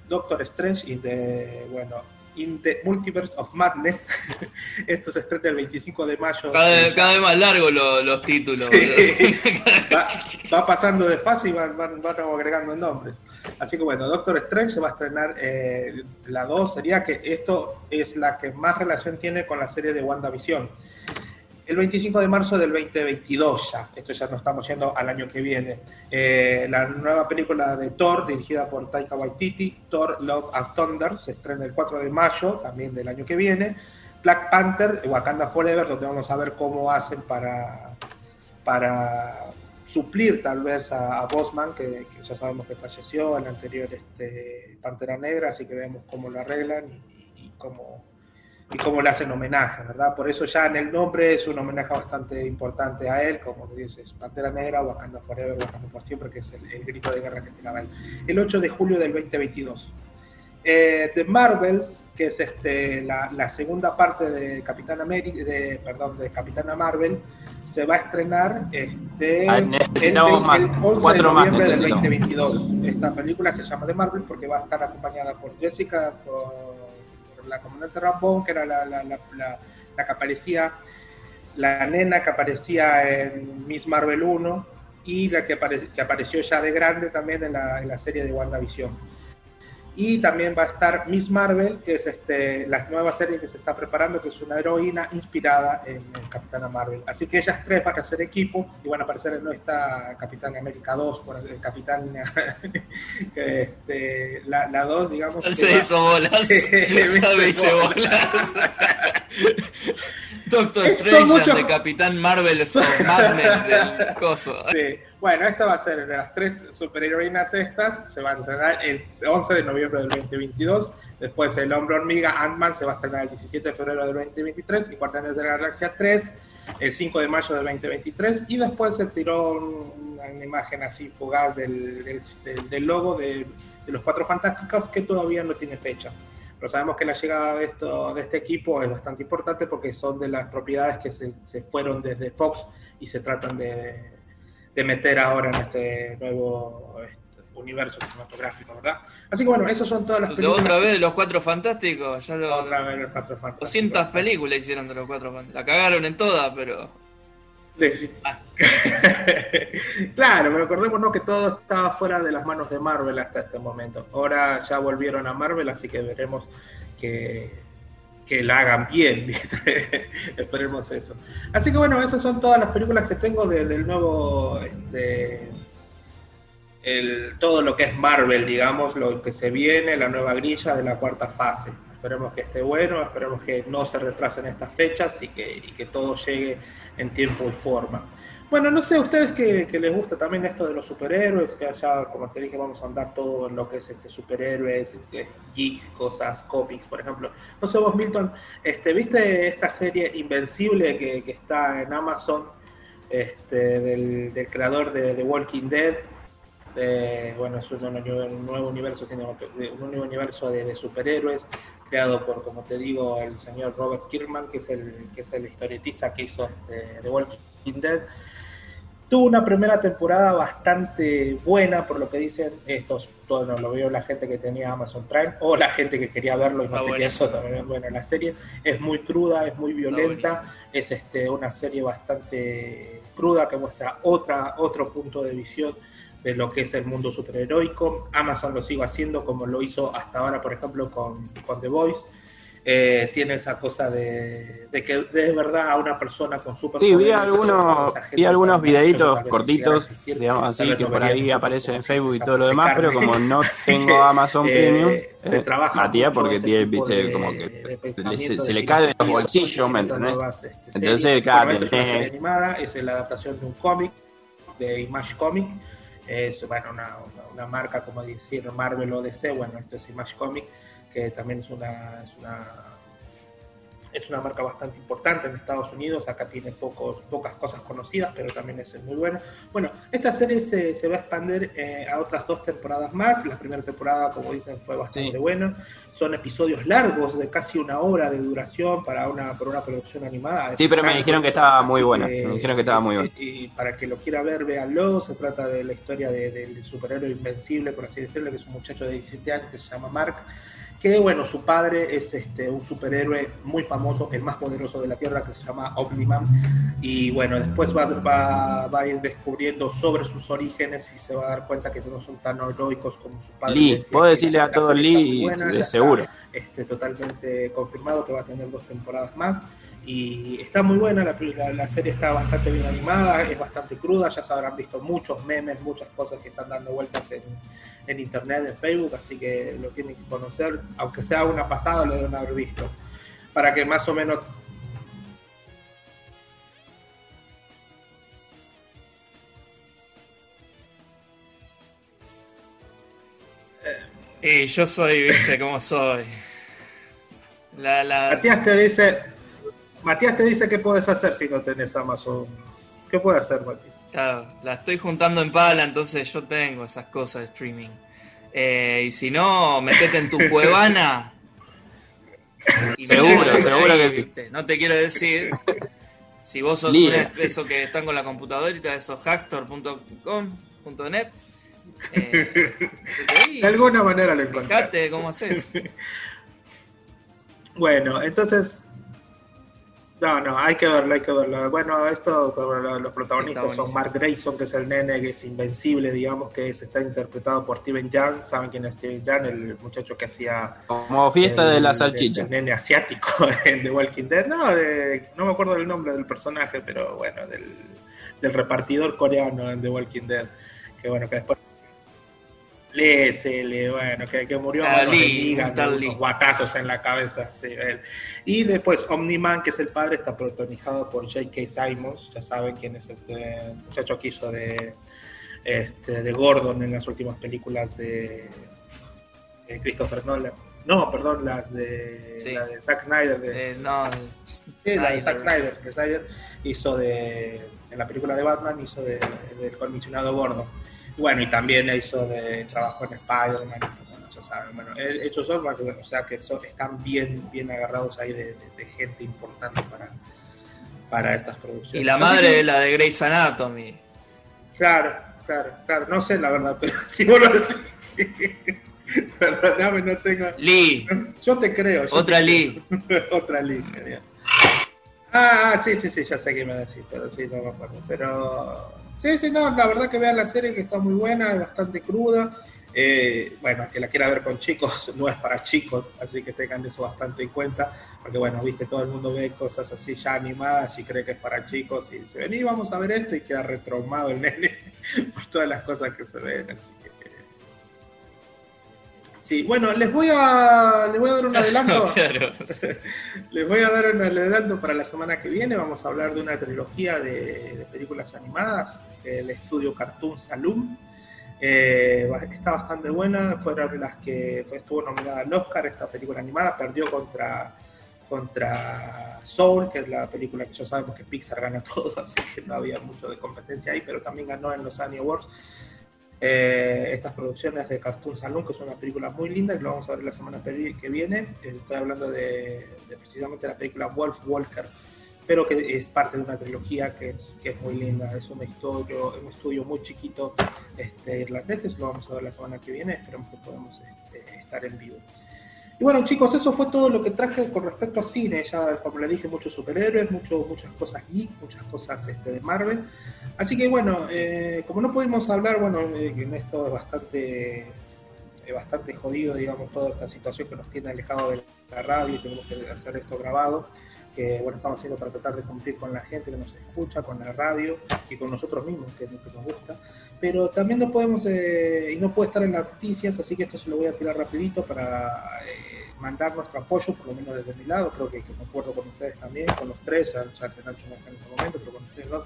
Doctor Strange y de, bueno, In the Multiverse of Madness. Esto se estrena el 25 de mayo. Cada, vez- cada vez más largos los, los títulos. va, va pasando de fase y van, van, van agregando nombres. Así que bueno, Doctor Strange se va a estrenar eh, la 2. Sería que esto es la que más relación tiene con la serie de WandaVision. El 25 de marzo del 2022 ya, esto ya nos estamos yendo al año que viene. Eh, la nueva película de Thor, dirigida por Taika Waititi, Thor Love and Thunder, se estrena el 4 de mayo, también del año que viene. Black Panther, Wakanda Forever, donde vamos a ver cómo hacen para, para suplir tal vez a, a Bosman, que, que ya sabemos que falleció en la anterior este, Pantera Negra, así que vemos cómo lo arreglan y, y- y cómo, y cómo le hacen homenaje, ¿verdad? Por eso ya en el nombre es un homenaje bastante importante a él, como dices, Pantera Negra, Wakanda Forever, Wakanda por siempre, que es el, el grito de guerra que tiraba él. El 8 de julio del 2022. Eh, The Marvels, que es este, la, la segunda parte de Capitán América, de, perdón, de Capitana Marvel, se va a estrenar este, Ah, necesitamos el- más, el 11 cuatro de noviembre del necesitamos. 2022. Esta película se llama The Marvel porque va a estar acompañada por Jessica, por, por la comandante Rambo, que era la, la, la, la- la que aparecía, la nena que aparecía en Miss Marvel 1 y la que, apare- que apareció ya de grande también en la, en la serie de WandaVision. Y también va a estar Miss Marvel, que es este, la nueva serie que se está preparando, que es una heroína inspirada en, en Capitana Marvel. Así que ellas tres van a hacer equipo y van a aparecer en esta Capitán América 2, por el Capitán, este, la, la 2, digamos. que Se va- hizo bolas. Hice hice bolas. Doctor Strange mucho- de Capitán Marvel son Madness del coso. Sí. Bueno, esta va a ser de las tres superheroínas estas. Se va a estrenar el 11 de noviembre del 2022. Después el Hombre Hormiga Ant-Man se va a estrenar el 17 de febrero del 2023. Y Guardianes de la Galaxia 3 el 5 de mayo del 2023. Y después se tiró un- una imagen así fugaz del, del- del logo de, de los Cuatro Fantásticos que todavía no tiene fecha. Pero sabemos que la llegada de, esto, de este equipo es bastante importante porque son de las propiedades que se, se fueron desde Fox y se tratan de, de meter ahora en este nuevo este, universo cinematográfico, ¿verdad? Así que bueno, esas son todas las películas. otra vez los cuatro fantásticos, ya lo. Otra vez los Cuatro Fantásticos. 200 películas hicieron de los cuatro fantásticos. La cagaron en todas, pero. Les- claro, pero recordémonos que todo estaba fuera de las manos de Marvel hasta este momento. Ahora ya volvieron a Marvel, así que veremos que, que la hagan bien. Esperemos eso. Así que bueno, esas son todas las películas que tengo de- del nuevo. este, el, todo lo que es Marvel, digamos, lo que se viene, la nueva grilla de la cuarta fase. Esperemos que esté bueno, esperemos que no se retrasen estas fechas y que todo llegue en tiempo y forma. Bueno, no sé, a ustedes que, les gusta también esto de los superhéroes, que allá, como te dije, vamos a andar todo en lo que es este superhéroes, este, geeks, cosas, cómics, por ejemplo. No sé vos, Milton, este, ¿viste esta serie Invencible que, está en Amazon, este, del, creador de The Walking Dead? de- bueno, es un, nuevo universo, un nuevo universo de, superhéroes creado por, como te digo, el señor Robert Kirkman, que es el, que es el historietista que hizo The Walking Dead. Tuvo una primera temporada bastante buena, por lo que dicen estos, todo no, lo veo la gente que tenía Amazon Prime o la gente que quería verlo y no tenía eso también. Bueno, la serie es muy cruda, es muy violenta, es este, una serie bastante cruda que muestra otra, otro punto de visión de lo que es el mundo superheroico. Amazon lo sigue haciendo como lo hizo hasta ahora, por ejemplo, con, con The Voice. Eh, tiene esa cosa de, de que de verdad a una persona con super Sí, vi algunos, vi algunos videitos cortitos, digamos así, que no por ahí mucho aparece en Facebook y todo lo demás, pero como no tengo Amazon eh, Premium, eh, Matías, porque tiene, viste, de- como de que le- se, de se le caen los filosofía, bolsillos, ¿me entendés? este, Entonces, animada, es la adaptación de un cómic, de Image Comic. Es bueno, una, una, una marca, como decir, Marvel o DC. Bueno, esto es Image Comic, que también es una, es una, es una marca bastante importante en Estados Unidos. Acá tiene pocos, pocas cosas conocidas, pero también es muy buena. Bueno, esta serie se, se va a expandir eh, a otras dos temporadas más. La primera temporada, como dicen, fue bastante buena. Son episodios largos, de casi una hora de duración para una, para una producción animada. Sí, pero me dijeron que estaba muy buena, me dijeron que estaba muy buena. y para que lo quiera ver, véanlo. Se trata de la historia de- del superhéroe invencible, por así decirlo, que es un muchacho de 17 años que se llama Mark. Que bueno, su padre es este un superhéroe muy famoso, el más poderoso de la Tierra, que se llama Omniman. Y bueno, después va, va, va a ir descubriendo sobre sus orígenes y se va a dar cuenta que no son tan heroicos como su padre. Lee, puedo decirle a todos Lee buena, de está, seguro. este, totalmente confirmado que va a tener dos temporadas más y está muy buena, la, la, la serie está bastante bien animada, es bastante cruda, ya se habrán visto muchos memes, muchas cosas que están dando vueltas en, en internet, en Facebook, así que lo tienen que conocer, aunque sea una pasada lo deben haber visto, para que más o menos Y yo soy, viste, cómo soy. La, la... Matías te dice, Matías te dice qué puedes hacer si no tenés Amazon. ¿Qué puede hacer, Matías? Claro, la estoy juntando en pala, entonces yo tengo esas cosas de streaming. Eh, y si no, metete en tu cuevana. Seguro, seguro que sí. ¿viste? No te quiero decir. Si vos sos Líder. un eso que están con la computadorita, esos hackstore.com.net. Eh, De alguna manera lo encontré. fijate cómo haces. Bueno, entonces. No, no, hay que verlo, hay que verlo. Bueno, esto, los, protagonistas Sí, son Mark Grayson, que es el nene que es invencible, digamos, que es, está interpretado por Steven Young. ¿Saben quién es Steven Young? El muchacho que hacía. Como fiesta de la salchicha. El, nene asiático en The Walking Dead. No, de- no me acuerdo el nombre del personaje, pero bueno, del, del repartidor coreano en The Walking Dead. Que bueno, que después Lee, bueno, que, que murió a manos de unos guatazos en la cabeza, sí, él. Y después Omni-Man, que es el padre, está protagonizado por J.K. Simons, ya saben quién es el muchacho que hizo de, este, de Gordon en las últimas películas de, de Christopher Nolan. No, perdón, las de, Sí. la de Zack Snyder. De, Eh, no, Sí, la de. Zack Snyder, que Snyder hizo de, en la película de Batman, hizo de, del comisionado Gordon. Bueno, y también hizo de trabajo en Spider-Man, bueno, ya saben, bueno, ellos son, bueno, o sea que son- están bien, bien agarrados ahí de, de- de gente importante para, para estas producciones. Y la madre que- es la de Grey's Anatomy. Claro, claro, claro, no sé la verdad, pero si vos lo decís, perdóname, no tengo... Lee. Yo te creo. yo Otra te Lee. creo. Otra Lee, genial. Ah, sí, sí, sí, ya sé qué me decís, pero sí, no me acuerdo. Pero sí, sí, no, la verdad que vean la serie que está muy buena, es bastante cruda. Eh, bueno, que la quiera ver con chicos, no es para chicos, así que tengan eso bastante en cuenta, porque bueno, viste, todo el mundo ve cosas así ya animadas y cree que es para chicos y dice, vení, vamos a ver esto y queda retraumado el nene por todas las cosas que se ven, así que... eh. Sí, bueno, les voy a, les voy a dar un adelanto. Claro. Les voy a dar un adelanto para la semana que viene. Vamos a hablar de una trilogía de, de películas animadas del estudio Cartoon Saloon. Eh, está bastante buena. Fueron las que fue- estuvo nominada al Oscar esta película animada. Perdió contra, contra Soul, que es la película que ya sabemos que Pixar gana todo, así que no había mucho de competencia ahí, pero también ganó en los Annie Awards. Eh, estas producciones de Cartoon Saloon, que es una película muy linda, que lo vamos a ver la semana que viene. Estoy hablando de, de precisamente la película Wolf Walker, pero que es parte de una trilogía que es, que es muy linda. Es un estudio, un estudio muy chiquito este, irlandés, que lo vamos a ver la semana que viene. Esperemos que podamos este, estar en vivo. Y bueno, chicos, eso fue todo lo que traje con respecto a cine. Ya, como le dije, muchos superhéroes, mucho, muchas cosas geek, muchas cosas este, de Marvel. Así que bueno, eh, como no pudimos hablar, bueno, eh, en esto es bastante, es bastante jodido, digamos, toda esta situación que nos tiene alejado de la radio y tenemos que hacer esto grabado, que bueno, estamos haciendo para tratar de cumplir con la gente que nos escucha, con la radio y con nosotros mismos, que es lo que nos gusta. Pero también no podemos, eh, y no puede estar en las noticias, así que esto se lo voy a tirar rapidito para eh, mandar nuestro apoyo, por lo menos desde mi lado, creo que, que me acuerdo con ustedes también, con los tres, ya, ya que Nacho no está en este momento, pero con ustedes dos,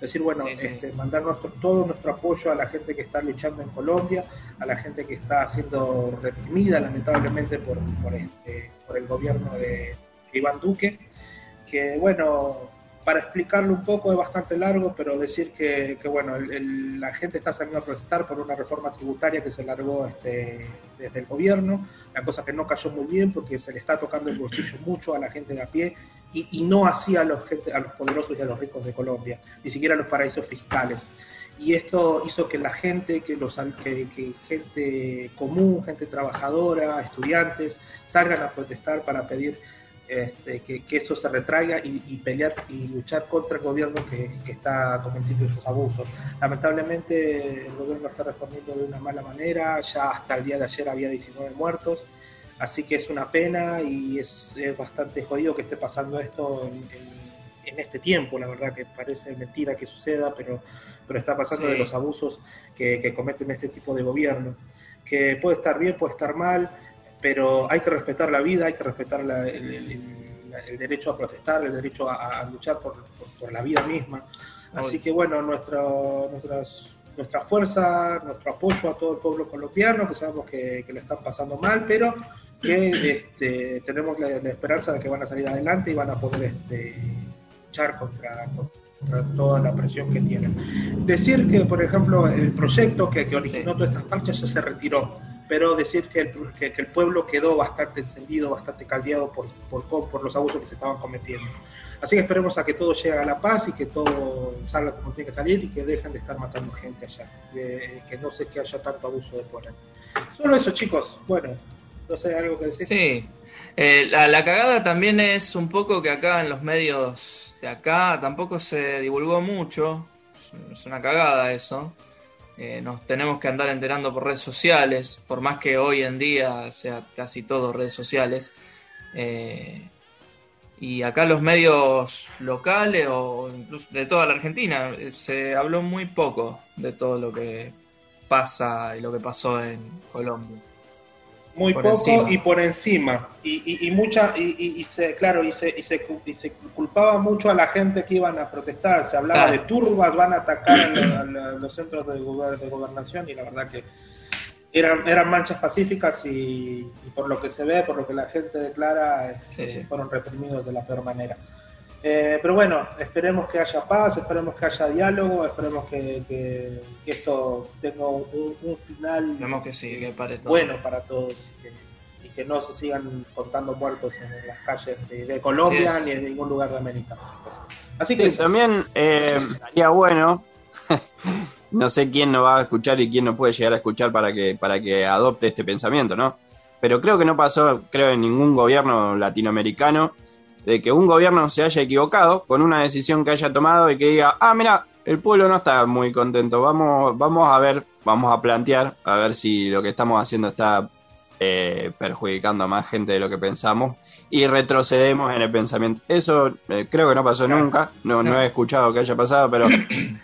decir, bueno, Sí, sí. Este, mandar nuestro, todo nuestro apoyo a la gente que está luchando en Colombia, a la gente que está siendo reprimida lamentablemente por, por, este, por el gobierno de Iván Duque, que bueno, para explicarlo un poco es bastante largo, pero decir que, que, bueno, la gente está saliendo a protestar por una reforma tributaria que se largó este, desde el gobierno, la cosa que no cayó muy bien porque se le está tocando el bolsillo mucho a la gente de a pie y, no así a los, a los poderosos y a los ricos de Colombia, ni siquiera a los paraísos fiscales. Y esto hizo que la gente, que, los, que, que gente común, gente trabajadora, estudiantes, salgan a protestar para pedir este, que, que eso se retraiga y, y pelear y luchar contra el gobierno que, que está cometiendo esos abusos. Lamentablemente el gobierno está respondiendo de una mala manera, ya hasta el día de ayer había 19 muertos, así que es una pena y es, es bastante jodido que esté pasando esto en, en- en este tiempo, la verdad que parece mentira que suceda, pero, pero está pasando Sí. de los abusos que, que cometen este tipo de gobierno, que puede estar bien, puede estar mal, pero hay que respetar la vida, hay que respetar la- el, el- el- el derecho a protestar, el derecho a, a luchar por, por- por la vida misma. Así que bueno, nuestro, nuestras, nuestra fuerza, nuestro apoyo a todo el pueblo colombiano, que sabemos que, que le están pasando mal, pero que este, tenemos la, la esperanza de que van a salir adelante y van a poder este, luchar contra, contra toda la presión que tienen. Decir que, por ejemplo, el proyecto que, que originó todas estas marchas ya se retiró, pero decir que el, que, que el pueblo quedó bastante encendido, bastante caldeado por, por, por los abusos que se estaban cometiendo. Así que esperemos a que todo llegue a la paz y que todo salga como tiene que salir y que dejen de estar matando gente allá, que, que no sé que haya tanto abuso de poder. Solo eso, chicos. Bueno, no sé, algo que decir. Sí. Eh, la, la cagada también es un poco que acá en los medios de acá tampoco se divulgó mucho. Es una cagada eso. Eh, nos tenemos que andar enterando por redes sociales, por más que hoy en día sea casi todo redes sociales. Eh, y acá los medios locales o incluso de toda la Argentina eh, se habló muy poco de todo lo que pasa y lo que pasó en Colombia. Muy Por poco encima. y por encima. Y, y, y mucha, y, y- y se, claro, y se, y, se, y se culpaba mucho a la gente que iban a protestar. Se hablaba Claro. de turbas, van a atacar a, la- a la- los centros de, gober- de gobernación y la verdad que eran, eran manchas pacíficas y, por lo que se ve, por lo que la gente declara, sí. fueron reprimidos de la peor manera. Eh, pero bueno, esperemos que haya paz, esperemos que haya diálogo, esperemos que, que- que esto tenga un, un final Esperemos que sí, que pare todo. bueno para todos y que, y que no se sigan contando muertos en las calles de, de Colombia ni en ningún lugar de América. Así Sí, que también eh, estaría bueno, no sé quién nos va a escuchar y quién no puede llegar a escuchar para que, para que adopte este pensamiento, ¿no? Pero creo que no pasó, creo, en ningún gobierno latinoamericano de que un gobierno se haya equivocado con una decisión que haya tomado y que diga, ah, mira, el pueblo no está muy contento, vamos, vamos a ver, vamos a plantear, a ver si lo que estamos haciendo está eh, perjudicando a más gente de lo que pensamos y retrocedemos en el pensamiento. Eso eh, creo que no pasó nunca, no, no he escuchado que haya pasado, pero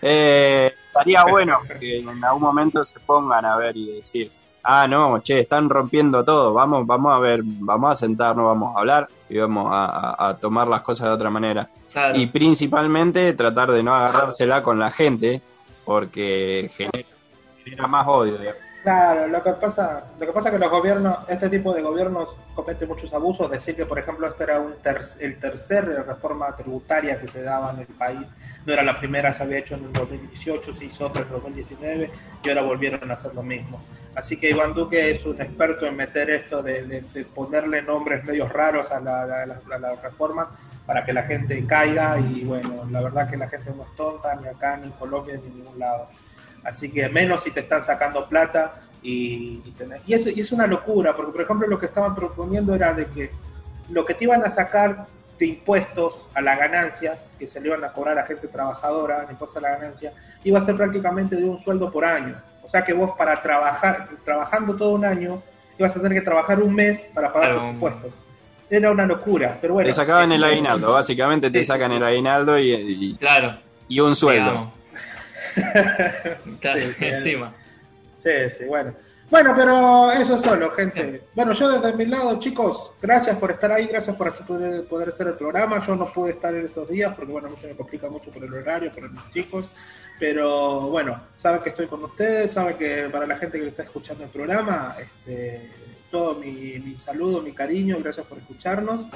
eh, estaría bueno que en algún momento se pongan a ver y decir, ah, no, che, están rompiendo todo, vamos, vamos a ver, vamos a sentarnos, vamos a hablar y vamos a, a- a tomar las cosas de otra manera. Claro. Y principalmente tratar de no agarrársela con la gente, porque genera, genera más odio. digamos. Claro, lo que pasa, lo que pasa es que los gobiernos, este tipo de gobiernos cometen muchos abusos. Decir que, por ejemplo, este era un ter- el tercer reforma tributaria que se daba en el país, no era la primera, se había hecho en el 2018, se hizo otra en el 2019 y ahora volvieron a hacer lo mismo. Así que Iván Duque es un experto en meter esto de, ponerle nombres medios raros a, la- las- reformas para que la gente caiga y bueno, la verdad que la gente no es tonta ni acá ni en Colombia ni en ningún lado. Así que menos si te están sacando plata y, y, y eso- y es una locura, porque por ejemplo lo que estaban proponiendo era de que lo que te iban a sacar de impuestos a la ganancia, que se le iban a cobrar a gente trabajadora, el impuesto a la ganancia, iba a ser prácticamente de un sueldo por año. O sea que vos para trabajar, trabajando todo un año, ibas a tener que trabajar un mes para pagar Claro, tus impuestos. Era una locura, pero bueno. te sacaban el aguinaldo, básicamente te sí, sacan sí. el aguinaldo y, y, Claro. y un sueldo. Claro, Sí, sí. encima. Sí, sí, bueno. Bueno, pero eso solo, gente. Bueno, yo desde mi lado, chicos, gracias por estar ahí, gracias por hacer- poder, poder hacer el programa. Yo no pude estar en estos días porque, bueno, a mí se me complica mucho por el horario, por los chicos. Pero bueno, saben que estoy con ustedes, saben que para la gente que está escuchando el programa, este, todo mi, mi saludo, mi cariño, gracias por escucharnos.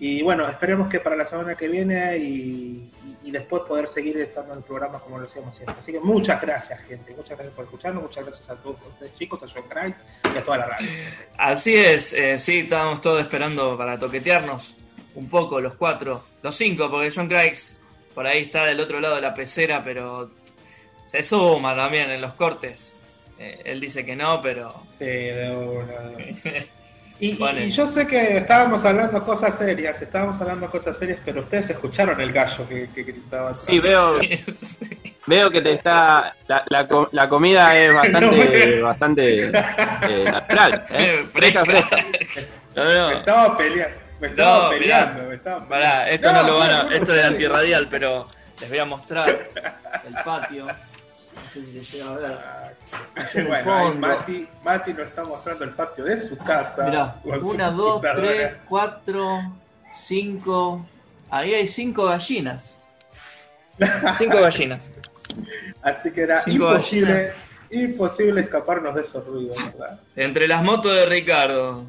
Y bueno, esperemos que para la semana que viene y, después poder seguir estando en el programa como lo hacíamos siempre. Así que muchas gracias, gente. Muchas gracias por escucharnos. Muchas gracias a todos ustedes, chicos, a John Christ y a toda la radio. Así es, eh, sí, estábamos todos esperando para toquetearnos un poco, los cuatro, los cinco, porque John Craigs por ahí está del otro lado de la pecera, pero se suma también en los cortes. Eh, él dice que no, pero. Sí, de una. Y, yo sé que estábamos hablando cosas serias, estábamos hablando cosas serias, pero ustedes escucharon el gallo que, que gritaba. atrás. Sí, veo, veo que te está. La, la, la comida es bastante, bastante eh, natural, ¿eh? fresca, fresca. No, no. Me estaba peleando, me estaba No, peleando, mirá, me estaba Pará, peleando. esto no, lo van a. Esto es antirradial, pero les voy a mostrar el patio. No sé si se llega a ver. Allá el Bueno, ahí. Mati, Mati nos está mostrando el patio de su casa. Mirá, una, dos, tres, cuatro, cinco. Ahí hay cinco gallinas. Cinco gallinas. Así que era Cinco imposible, imposible escaparnos de esos ruidos, ¿verdad? Entre las motos de Ricardo,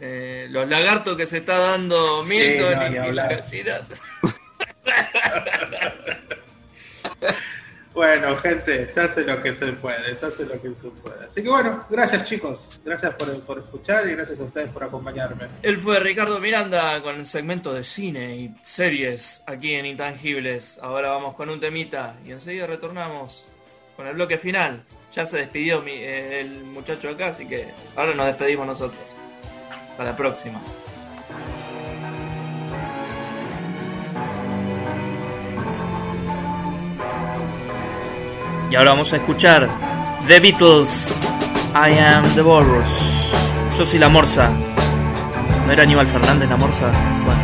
eh, los lagartos que se está dando Milton no, y- y, las gallinas. Bueno, gente, se hace lo que se puede, se hace lo que se puede. Así que bueno, gracias chicos, gracias por, por escuchar y gracias a ustedes por acompañarme. Él fue Ricardo Miranda con el segmento de cine y series aquí en Intangibles. Ahora vamos con un temita y enseguida retornamos con el bloque final. Ya se despidió mi- eh, el muchacho acá, así que ahora nos despedimos nosotros. Hasta la próxima. Y ahora vamos a escuchar The Beatles, I Am the Walrus. Yo soy la morsa. ¿No era Aníbal Fernández la morsa? Bueno,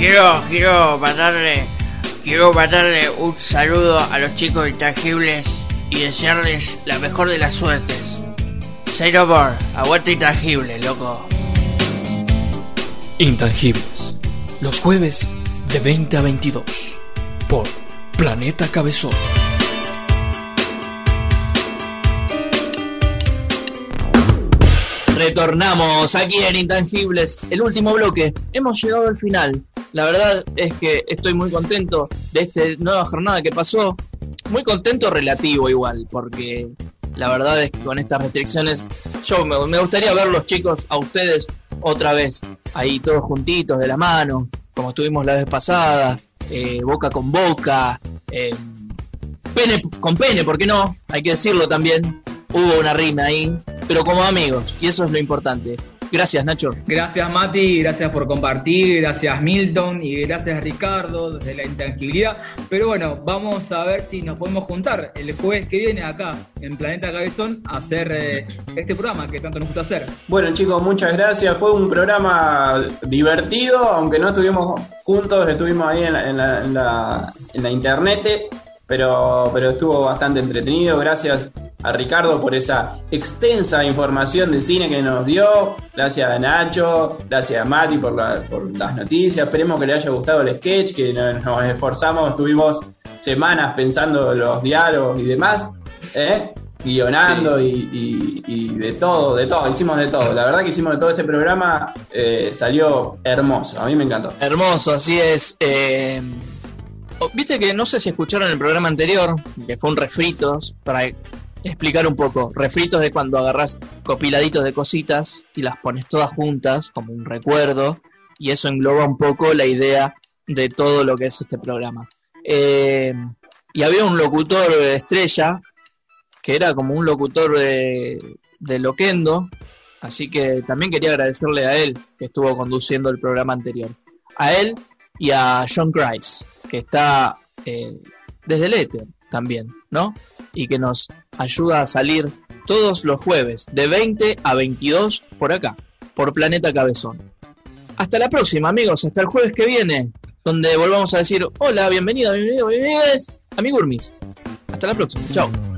Quiero, quiero mandarle, quiero mandarle un saludo a los chicos intangibles y desearles la mejor de las suertes. Say no more, aguante intangible, loco. Intangibles. Los jueves de 20 a 22. Por Planeta Cabezón. Retornamos aquí en Intangibles, el último bloque. Hemos llegado al final. La verdad es que estoy muy contento de esta nueva jornada que pasó. Muy contento relativo igual, porque la verdad es que con estas restricciones yo me, gustaría ver los chicos a ustedes otra vez, ahí todos juntitos de la mano, como estuvimos la vez pasada, eh, boca con boca, eh, pene con pene, ¿por qué no? Hay que decirlo también. Hubo una rima ahí, pero como amigos, y eso es lo importante. Gracias, Nacho. Gracias Mati, gracias por compartir, gracias Milton y gracias Ricardo desde la intangibilidad. Pero bueno, vamos a ver si nos podemos juntar el jueves que viene acá en Planeta Cabezón a hacer eh, este programa que tanto nos gusta hacer. Bueno chicos, muchas gracias. Fue un programa divertido, aunque no estuvimos juntos, estuvimos ahí en la, en la, en la, en la internet, pero, pero estuvo bastante entretenido. Gracias a Ricardo por esa extensa información de cine que nos dio. Gracias a Nacho, gracias a Mati por, la- por las noticias. Esperemos que le haya gustado el sketch, que nos, nos esforzamos, estuvimos semanas pensando los diálogos y demás. ¿eh? guionando y, y- y de todo, de todo, hicimos de todo. La verdad que hicimos de todo este programa, eh, salió hermoso, a mí me encantó. Hermoso, así es. eh, oh, Viste que no sé si escucharon el programa anterior, que fue un refritos, para explicar un poco. Refritos de cuando agarras copiladitos de cositas y las pones todas juntas como un recuerdo y eso engloba un poco la idea de todo lo que es este programa. Eh, y había un locutor de estrella que era como un locutor de, de Loquendo, así que también quería agradecerle a él que estuvo conduciendo el programa anterior. A él y a John Grice, que está eh, desde el éter también, ¿no? Y que nos ayuda a salir todos los jueves de 20 a 22 por acá, por Planeta Cabezón. Hasta la próxima, amigos, hasta el jueves que viene, donde volvamos a decir hola, bienvenido, bienvenido, bienvenidos, amigurmis. Hasta la próxima, chao.